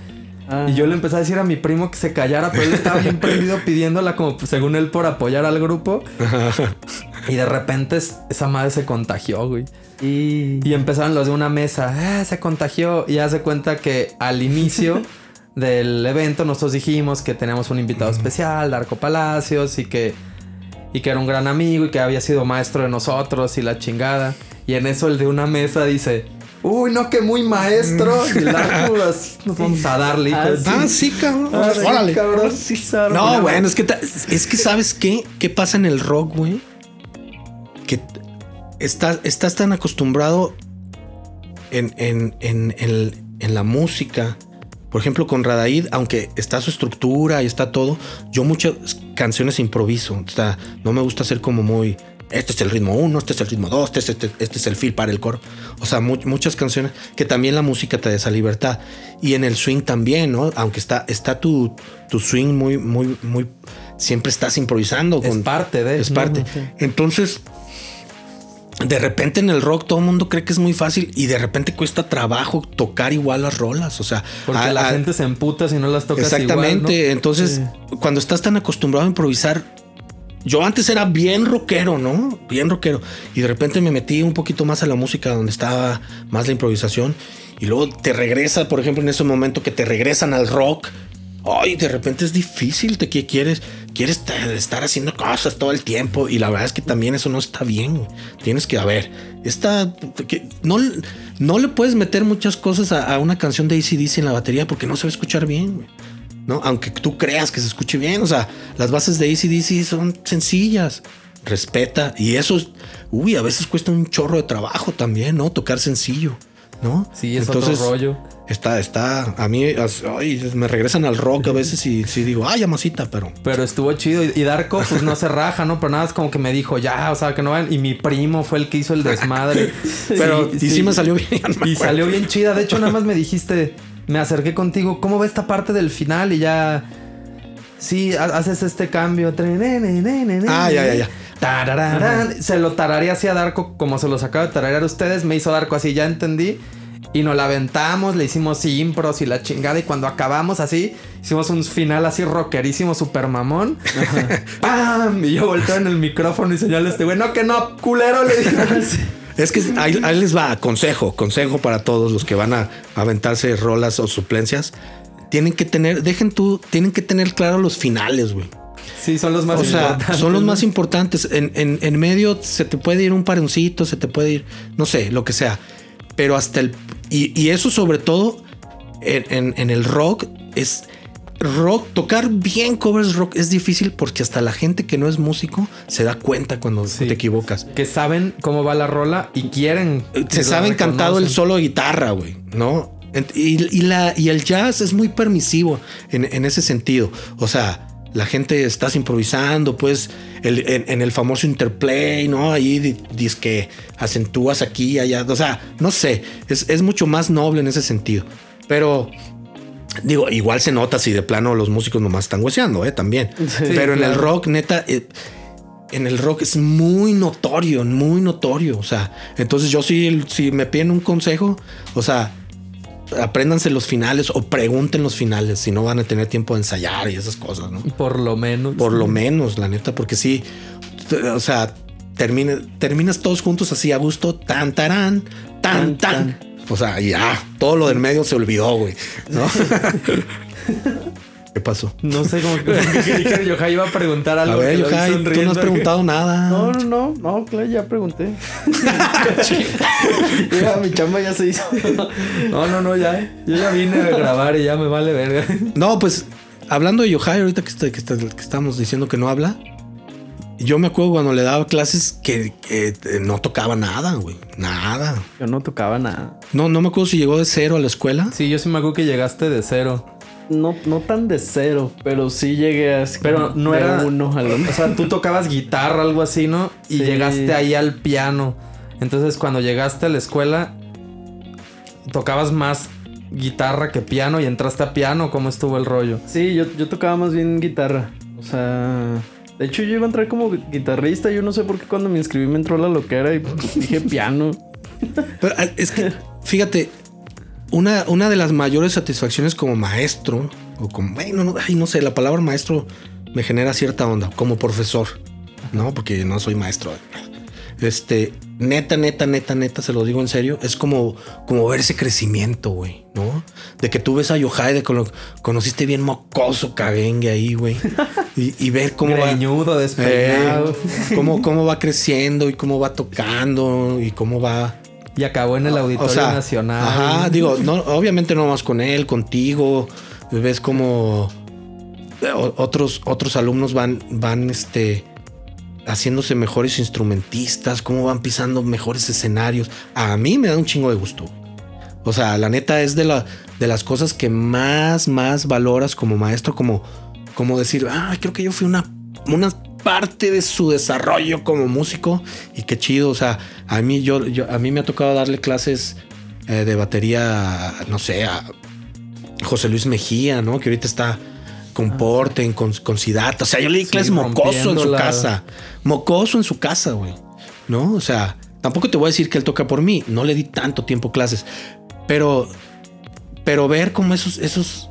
Y yo le empecé a decir a mi primo que se callara, pero él estaba bien prendido pidiéndola como según él por apoyar al grupo. y de repente esa madre se contagió, güey. Y, y empezaron los de una mesa, ah, se contagió. Y hace cuenta que al inicio del evento nosotros dijimos que teníamos un invitado especial, Darko Palacios, y que y que era un gran amigo y que había sido maestro de nosotros y la chingada. Y en eso el de una mesa dice, Uy, no, que muy maestro. y el nos vamos a darle. Ah, ah, sí, cabrón. Ah, Órale. cabrón. Sí, no, bueno, es que, es que ¿sabes qué? ¿Qué pasa en el rock, güey? Que estás, estás tan acostumbrado en, en, en, en la música por ejemplo, con Radaid, aunque está su estructura y está todo, yo muchas canciones improviso. O sea, no me gusta ser como muy. Este es el ritmo 1, este es el ritmo 2, este, este, este, es el feel para el coro. O sea, muchas canciones que también la música te da esa libertad. Y en el swing también, ¿no? Aunque está, está tu, tu swing muy, muy, muy. Siempre estás improvisando. Es parte de. Es parte. Entonces, de repente en el rock todo el mundo cree que es muy fácil y de repente cuesta trabajo tocar igual las rolas. O sea, porque la gente se emputa si no las tocas exactamente. Igual, Entonces, cuando estás tan acostumbrado a improvisar, yo antes era bien rockero, ¿no? Bien rockero. Y de repente me metí un poquito más a la música donde estaba más la improvisación. Y luego te regresa, por ejemplo, en ese momento que te regresan al rock ay, de repente es difícil, te quieres, quieres estar haciendo cosas todo el tiempo y la verdad es que también eso no está bien. Tienes que, a ver, esta, que no, no le puedes meter muchas cosas a, una canción de ACDC en la batería porque no se va a escuchar bien, ¿no? Aunque tú creas que se escuche bien, o sea, las bases de ACDC son sencillas. Respeta y eso, uy, a veces cuesta un chorro de trabajo también, ¿no? Tocar sencillo. ¿no? Sí, es Entonces, otro rollo. Está, está, a mí ay, me regresan al rock a veces y sí digo, ay, amasita, pero. Pero estuvo chido y, Darko, pues no se raja, ¿no? Pero nada, es como que me dijo, ya, o sea, que no van. Y mi primo fue el que hizo el desmadre. pero, y sí, me salió bien. y salió bien chida. De hecho, nada más me dijiste, me acerqué contigo, ¿cómo va esta parte del final? Y ya. Sí, haces este cambio. Ah, ya, ya, ya. Se lo tararía así a Darko como se los acaba de tararear a ustedes. Me hizo Darko así, ya entendí. Y nos la aventamos, le hicimos impros y la chingada. Y cuando acabamos así, hicimos un final así rockerísimo, super mamón. ¡Pam! Y yo volteo en el micrófono y señalo a este güey, no, que no, culero, le dije. Es que ahí, les va, consejo, consejo para todos los que van a aventarse rolas o suplencias. Tienen que tener, dejen tú, tienen que tener claro los finales, güey. Sí, son los más o Sea, son los más importantes. En, en, medio se te puede ir un paroncito, se te puede ir, no sé, lo que sea. Pero hasta el. Y, eso, sobre todo, en, en, el rock, es. Rock, tocar bien covers rock es difícil porque hasta la gente que no es músico se da cuenta cuando te equivocas. Que saben cómo va la rola y quieren. Se saben cantado el solo de guitarra, güey, ¿no? Y, la, y el jazz es muy permisivo en, en ese sentido. O sea, la gente estás improvisando, pues en, el famoso interplay, ¿no? Ahí dices que acentúas aquí allá, o sea, no sé, es, mucho más noble en ese sentido. Pero digo, igual se nota si de plano los músicos nomás están hueseando, ¿eh? También. Pero en el rock, neta, eh, en el rock es muy notorio, muy notorio, o sea, entonces yo sí, si me piden un consejo, o sea, apréndanse los finales o pregunten los finales si no van a tener tiempo de ensayar y esas cosas, ¿no? Por lo menos. Por lo menos, la neta, porque sí, o sea, terminas todos juntos así a gusto, tan, tarán, tan, tan. O sea, ya, todo lo del medio se olvidó, güey, ¿no? ¿Qué pasó? No sé cómo que Yohai iba a preguntar algo. A ver, Yohai, tú no has preguntado nada. No, no, no, no, claro, ya pregunté. ya, mi chamba ya se hizo. no, no, no, ya. Yo ya vine a grabar y ya me vale verga. No, pues hablando de Yohai, ahorita que, está, que, que estamos diciendo que no habla, yo me acuerdo cuando le daba clases que, que, no tocaba nada, güey. Nada. Yo no tocaba nada. No, no me acuerdo si llegó de cero a la escuela. Sí, yo sí me acuerdo que llegaste de cero no, no tan de cero, pero sí llegué a... Pero no era uno O sea, tú tocabas guitarra, algo así, ¿no? Y llegaste ahí al piano. Entonces, cuando llegaste a la escuela, tocabas más guitarra que piano y entraste a piano. ¿Cómo estuvo el rollo? Sí, yo, yo tocaba más bien guitarra. O sea, de hecho, yo iba a entrar como guitarrista. Yo no sé por qué cuando me inscribí me entró la loquera y dije piano. Pero es que, fíjate, una, una de las mayores satisfacciones como maestro, o como, bueno, no, ay, no sé, la palabra maestro me genera cierta onda, como profesor, ¿no? Porque no soy maestro. Este, neta, neta, neta, neta, se lo digo en serio, es como, como ver ese crecimiento, güey, ¿no? De que tú ves a Yohai, de que conociste bien mocoso cabengue ahí, güey. Y, ver cómo Greñudo, va. despeinado. Eh, cómo, cómo va creciendo y cómo va tocando y cómo va y acabó en el Auditorio Nacional. Ajá, digo, no, obviamente no más con él, contigo. Ves como eh, otros, otros alumnos van, van este, haciéndose mejores instrumentistas, cómo van pisando mejores escenarios. A mí me da un chingo de gusto. O sea, la neta es de, la, de las cosas que más, más valoras como maestro, como, como decir, ah, creo que yo fui una, una parte de su desarrollo como músico y qué chido. O sea, a mí, yo, a mí me ha tocado darle clases eh, de batería, no sé, a José Luis Mejía, ¿no? Que ahorita está con Porten, con, con Sidata. O sea, yo le di clases mocoso en su casa. Mocoso en su casa, güey. ¿No? O sea, tampoco te voy a decir que él toca por mí. No le di tanto tiempo clases. Pero, pero ver cómo esos, esos,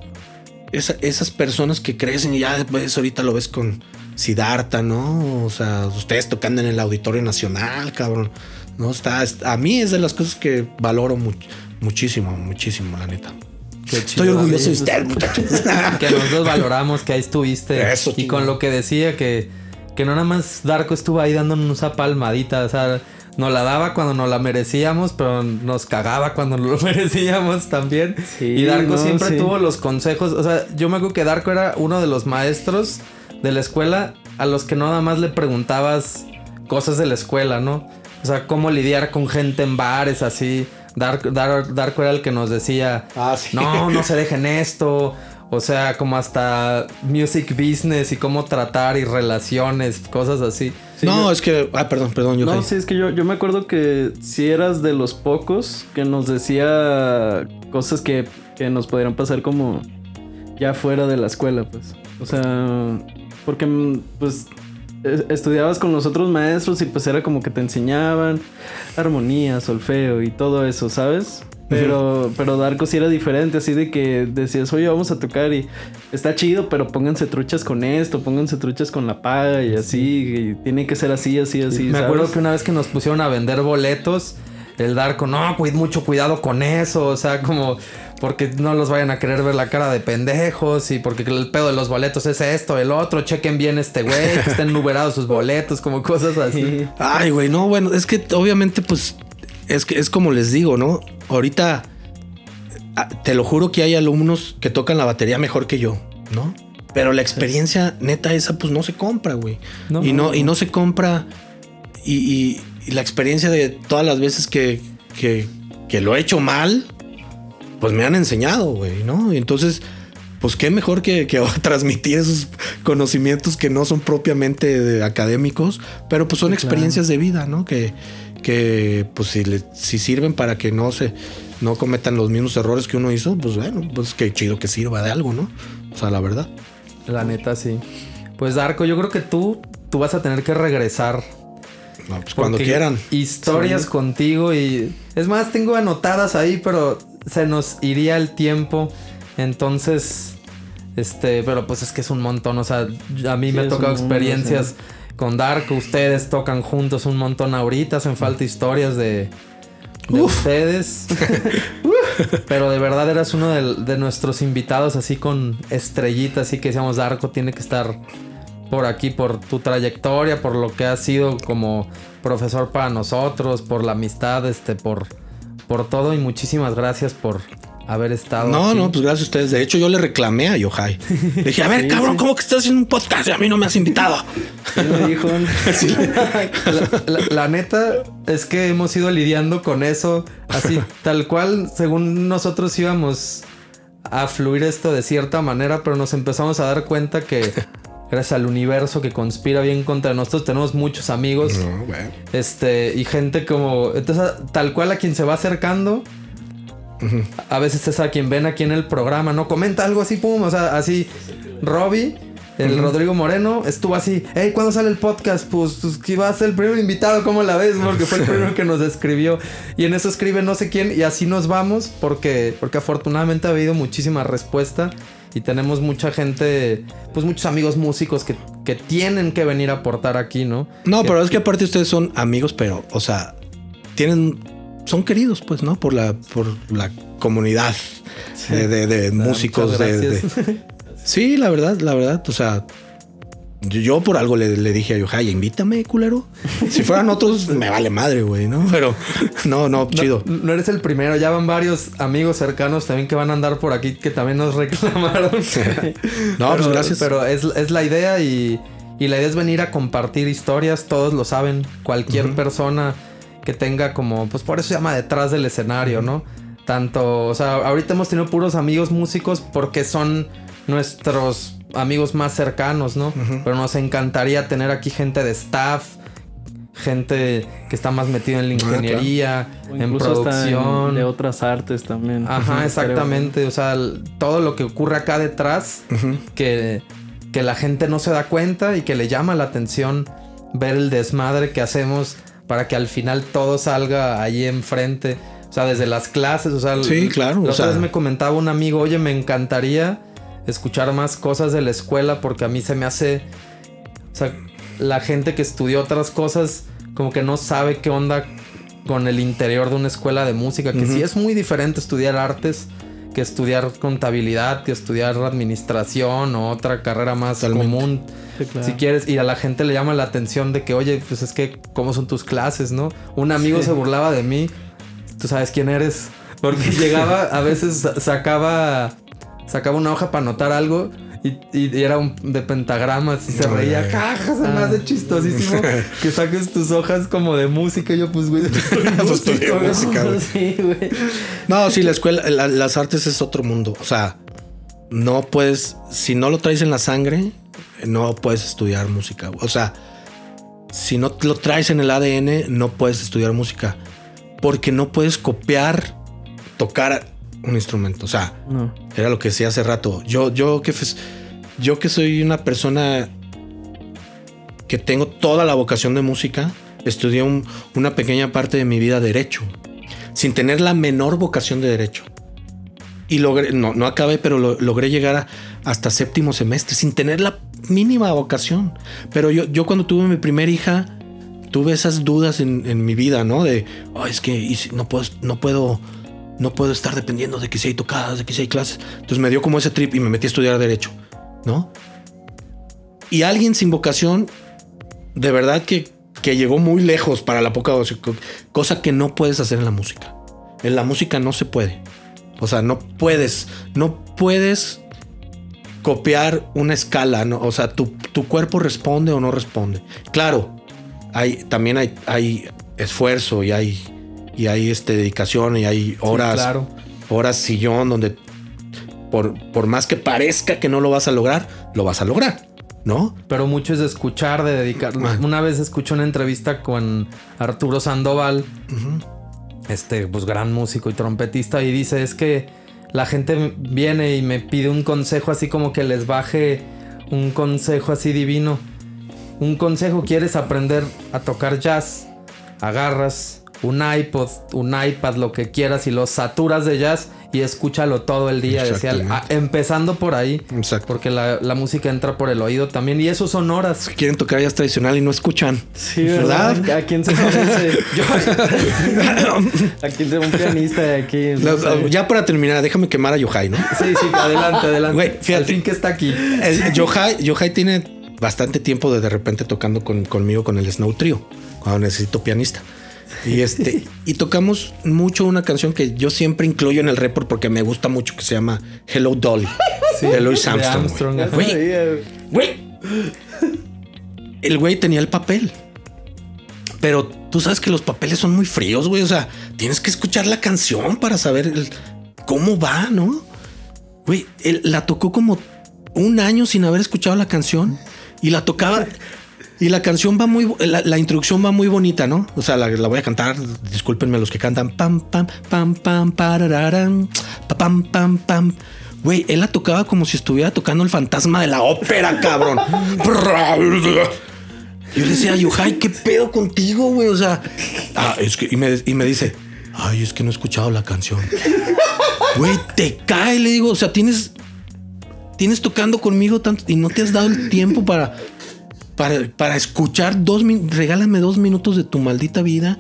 esas personas que crecen y ya después ahorita lo ves con Siddhartha, ¿no? O sea, ustedes tocando en el Auditorio Nacional, cabrón. No está, a mí es de las cosas que valoro muchísimo, muchísimo, la neta. Estoy orgulloso de usted, muchachos. que nosotros valoramos que ahí estuviste. y con lo que decía que, que no nada más Darko estuvo ahí dándonos una palmadita. O sea, nos la daba cuando nos la merecíamos, pero nos cagaba cuando nos lo merecíamos también. y Darko siempre tuvo los consejos. O sea, yo me acuerdo que Darko era uno de los maestros de la escuela a los que nada más le preguntabas cosas de la escuela, ¿no? O sea, cómo lidiar con gente en bares así. Dark, Dark, era el que nos decía, ah, no, no se dejen esto. O sea, como hasta music business y cómo tratar y relaciones, cosas así. no, es que. Ah, perdón, perdón. Yo no, sí, es que yo, yo me acuerdo que si eras de los pocos que nos decía cosas que, que nos podrían pasar como ya fuera de la escuela, pues. O sea, porque pues estudiabas con los otros maestros y pues era como que te enseñaban armonía, solfeo y todo eso, ¿sabes? Pero, pero Darko sí era diferente, así de que decías, oye, vamos a tocar y está chido, pero pónganse truchas con esto, pónganse truchas con la paga y así, y tiene que ser así, así, así. Me acuerdo que una vez que nos pusieron a vender boletos, el Darko, no, pues mucho cuidado con eso, o sea, como porque no los vayan a querer ver la cara de pendejos y porque el pedo de los boletos es esto, el otro, chequen bien este güey, que estén numerados sus boletos, como cosas así. Ay, güey, no, bueno, es que obviamente pues es que es como les digo, ¿no? Ahorita ah, te lo juro que hay alumnos que tocan la batería mejor que yo, ¿no? Pero la experiencia neta esa pues no se compra, güey. y no, y no se compra y, la experiencia de todas las veces que, que, que lo he hecho mal, pues me han enseñado, güey, ¿no? Y entonces, pues qué mejor que, transmitir esos conocimientos que no son propiamente académicos, pero pues son experiencias de vida, ¿no? Que, que pues si, si sirven para que no se no cometan los mismos errores que uno hizo, pues bueno, pues qué chido que sirva de algo, ¿no? O sea, la verdad. La neta, sí. Pues Darko, yo creo que tú, tú vas a tener que regresar pues cuando quieran. Historias contigo y... Es más, tengo anotadas ahí, pero se nos iría el tiempo. Entonces, este, pero pues es que es un montón. O sea, a mí me ha tocado experiencias con Dark. Ustedes tocan juntos un montón ahorita. Hacen falta historias de, ustedes. pero de verdad eras uno de, nuestros invitados así con estrellitas. Así que decíamos, Darko tiene que estar por aquí, por tu trayectoria, por lo que has sido como profesor para nosotros, por la amistad, este, por por todo y muchísimas gracias por haber estado. No, no, pues gracias a ustedes. De hecho, yo le reclamé a Yohai. Le dije, a ver, cabrón, ¿cómo que estás haciendo un podcast y a mí no me has invitado? Me dijo? la, neta es que hemos ido lidiando con eso así, tal cual, según nosotros íbamos a fluir esto de cierta manera, pero nos empezamos a dar cuenta que gracias al universo que conspira bien contra nosotros. Tenemos muchos amigos. Este, y gente como. Entonces, tal cual a quien se va acercando. A veces es a quien ven aquí en el programa, ¿no? Comenta algo así, pum. O sea, así. Robbie, el Rodrigo Moreno, estuvo así. Hey, ¿cuándo sale el podcast? Pues, pues que va a ser el primer invitado, ¿cómo la ves? Porque fue el primero que nos escribió. Y en eso escribe no sé quién. Y así nos vamos. Porque, porque afortunadamente ha habido muchísima respuesta y tenemos mucha gente, pues muchos amigos músicos que, que tienen que venir a aportar aquí, ¿no? No, pero es que aparte ustedes son amigos, pero, o sea, tienen, son queridos, pues, ¿no? Por la, por la comunidad de, de, músicos. De, sí, la verdad, la verdad, o sea, yo por algo le, dije a Yohaya, invítame, culero. Si fueran otros, me vale madre, güey, ¿no? Pero no, no, chido. No, eres el primero, ya van varios amigos cercanos también que van a andar por aquí que también nos reclamaron. no, pues gracias. Pero es, la idea y, la idea es venir a compartir historias, todos lo saben. Cualquier persona que tenga como, pues por eso se llama detrás del escenario, ¿no? Tanto, o sea, ahorita hemos tenido puros amigos músicos porque son nuestros amigos más cercanos, ¿no? Pero nos encantaría tener aquí gente de staff, gente que está más metida en la ah, ingeniería, en producción. de otras artes también. Ajá, exactamente. O sea, todo lo que ocurre acá detrás, que, que la gente no se da cuenta y que le llama la atención ver el desmadre que hacemos para que al final todo salga ahí enfrente. O sea, desde las clases, o sea, sí, claro. La otra vez me comentaba un amigo, oye, me encantaría escuchar más cosas de la escuela porque a mí se me hace... O sea, la gente que estudió otras cosas como que no sabe qué onda con el interior de una escuela de música, que sí es muy diferente estudiar artes que estudiar contabilidad, que estudiar administración o otra carrera más común. Si quieres, y a la gente le llama la atención de que, oye, pues es que, ¿cómo son tus clases, no? Un amigo se burlaba de mí, tú sabes quién eres, porque llegaba, a veces sacaba sacaba una hoja para anotar algo Y, era un, de pentagramas y se reía, caja, se me hace ah. chistosísimo que saques tus hojas como de música. Y yo, pues, güey, música, güey. No, sí, la escuela, las artes es otro mundo. O sea, no puedes, si no lo traes en la sangre, no puedes estudiar música. O sea, si no lo traes en el ADN, no puedes estudiar música. Porque no puedes copiar, tocar un instrumento. O sea, era lo que decía hace rato. Yo, yo que, yo que soy una persona que tengo toda la vocación de música, estudié una pequeña parte de mi vida derecho, sin tener la menor vocación de derecho. Y logré, no, no acabé, pero logré llegar hasta séptimo semestre, sin tener la mínima vocación. Pero yo, yo cuando tuve mi primera hija, tuve esas dudas en, mi vida, ¿no? De, es que no puedo, no puedo no puedo estar dependiendo de que si hay tocadas, de que si hay clases. Entonces me dio como ese trip y me metí a estudiar derecho, ¿no? Y alguien sin vocación, de verdad que, que llegó muy lejos para la poca cosa que no puedes hacer en la música. En la música no se puede. O sea, no puedes, no puedes copiar una escala, ¿no? O sea, tu, tu cuerpo responde o no responde. Claro, hay, también hay, hay esfuerzo y hay y hay este, dedicación y hay horas, horas sillón donde por, por más que parezca que no lo vas a lograr, lo vas a lograr. ¿no? Pero mucho es de escuchar, de dedicar. Una vez escuché una entrevista con Arturo Sandoval, este, pues gran músico y trompetista, y dice: Es que la gente viene y me pide un consejo así como que les baje un consejo así divino. Un consejo, quieres aprender a tocar jazz, agarras un iPod, un iPad, lo que quieras y lo saturas de jazz y escúchalo todo el día. Decía, ah, empezando por ahí. Exacto. Porque la, música entra por el oído también. Y eso son horas. Quieren tocar jazz tradicional y no escuchan. Sí, ¿verdad? ¿A quién se parece? ¿A quién se un pianista de aquí? ya para terminar, déjame quemar a Yohai, ¿no? Sí, sí, adelante, adelante. Güey, fíjate. Al fin que está aquí. Yohai, Yohai tiene bastante tiempo de de repente tocando conmigo con el Snow Trio. Cuando necesito pianista. Y este, y tocamos mucho una canción que yo siempre incluyo en el report porque me gusta mucho, que se llama Hello Dolly. de Louis Armstrong. Güey, El güey tenía el papel. Pero tú sabes que los papeles son muy fríos, güey. O sea, tienes que escuchar la canción para saber cómo va, ¿no? Güey, él la tocó como un año sin haber escuchado la canción y la tocaba. Y la canción va muy, la, introducción va muy bonita, ¿no? O sea, la, voy a cantar, discúlpenme los que cantan, pam, pam, pam, pam, pararán, pam, pam, pam. Güey, él la tocaba como si estuviera tocando el fantasma de la ópera, cabrón. Yo le decía, Yohai, ¿qué pedo contigo, güey? O sea, ah, es que, y me, y me dice, ay, es que no he escuchado la canción. Güey, te cae, le digo, o sea, tienes, tienes tocando conmigo tanto y no te has dado el tiempo para para, escuchar dos minutos. Regálame dos minutos de tu maldita vida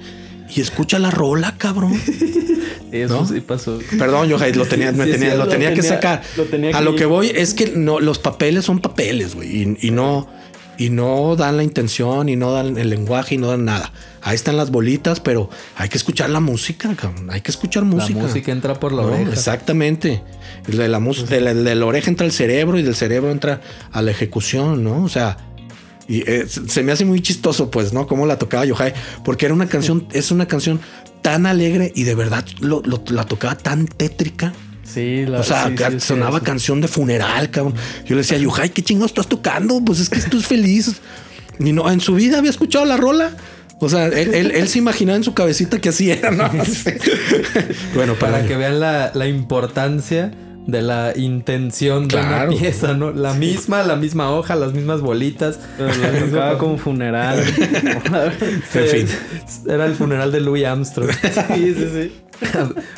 y escucha la rola, cabrón. Eso sí pasó. Perdón, yo lo tenía, lo, tenía que sacar. a lo que voy es que no, los papeles son papeles, güey. Y, no, y no dan la intención, y no dan el lenguaje, y no dan nada. Ahí están las bolitas, pero hay que escuchar la música, cabrón. Hay que escuchar música. La música entra por la oreja. Exactamente. De la, de, la, de la oreja entra al cerebro y del cerebro entra a la ejecución, ¿no? O sea, y eh, se me hace muy chistoso, pues, ¿no? Cómo la tocaba Yohai, porque era una canción, es una canción tan alegre y de verdad la tocaba tan tétrica. Sí, la, O sea, sonaba canción de funeral, cabrón. Yo le decía, Yohai, ¿qué chingados estás tocando? Pues es que tú es feliz. Y no, en su vida había escuchado la rola. O sea, él, se imaginaba en su cabecita que así era, ¿no? bueno, para, que vean la, la importancia de la intención de una pieza, ¿no? La misma, la misma hoja, las mismas bolitas. Pero la como funeral. en fin. Era el funeral de Louis Armstrong. sí, sí, sí.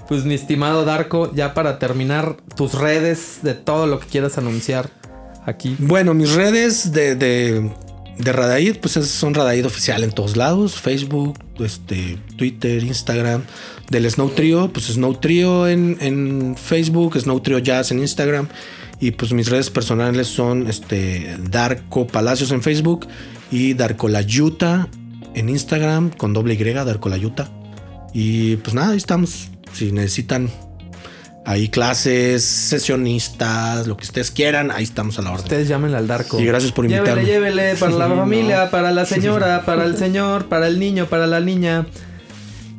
Pues mi estimado Darko, ya para terminar, tus redes de todo lo que quieras anunciar aquí. Bueno, mis redes de, de, de Radaid, pues son Radaid oficial en todos lados, Facebook, este, Twitter, Instagram del Snow Trio, pues Snow Trio en, Facebook, Snow Trio Jazz en Instagram. Y pues mis redes personales son este, Darko Palacios en Facebook y Darko Layuta en Instagram con doble Y, Darko Layuta. Y pues nada, ahí estamos. Si necesitan Hay clases, sesionistas, lo que ustedes quieran, ahí estamos a la orden. Ustedes llámenle al Darko. Y gracias por invitarme. Llévele, llévele, para la familia, para la señora, para el señor, para el niño, para la niña.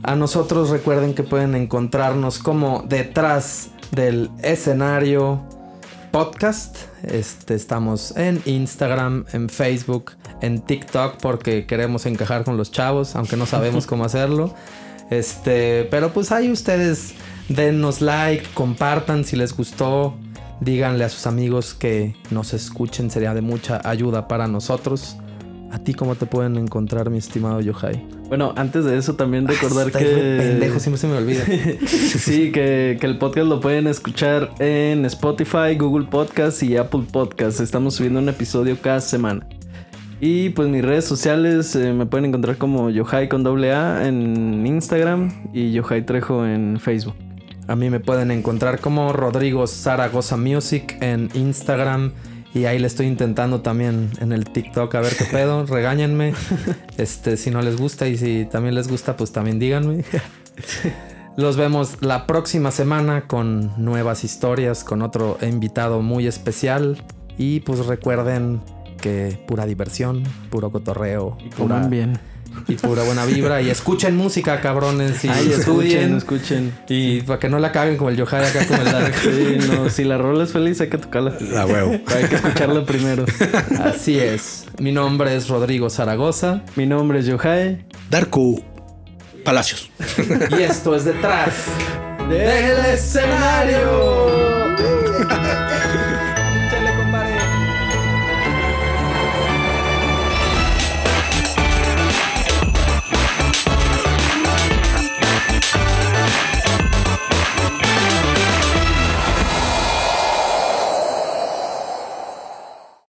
A nosotros recuerden que pueden encontrarnos como detrás del escenario podcast. Este, estamos en Instagram, en Facebook, en TikTok porque queremos encajar con los chavos, aunque no sabemos cómo hacerlo. Este, pero pues ahí ustedes Denos like, compartan si les gustó. Díganle a sus amigos que nos escuchen, sería de mucha ayuda para nosotros. ¿A ti cómo te pueden encontrar, mi estimado Yohai? Bueno, antes de eso también recordar que... Pendejo, siempre se me olvida. sí, que, que, el podcast lo pueden escuchar en Spotify, Google Podcast y Apple Podcast. Estamos subiendo un episodio cada semana. Y pues mis redes sociales eh, me pueden encontrar como Yohai con doble A en Instagram y Yohai Trejo en Facebook. A mí me pueden encontrar como Rodrigo Zaragoza Music en Instagram. Y ahí le estoy intentando también en el TikTok a ver qué pedo. Regáñenme. Este, si no les gusta y si también les gusta, pues también díganme. Los vemos la próxima semana con nuevas historias, con otro invitado muy especial. Y pues recuerden que pura diversión, puro cotorreo. Y coman bien y pura buena vibra. Y escuchen música, cabrones. Y estudien. Escuchen, Y para que no la caguen como el Yohai acá como el Dark. Sí, no, si la rola es feliz, hay que tocarla. La huevo. Hay que escucharla primero. Así es. Mi nombre es Rodrigo Zaragoza. Mi nombre es Yohai. Darku Palacios. Y esto es detrás del escenario.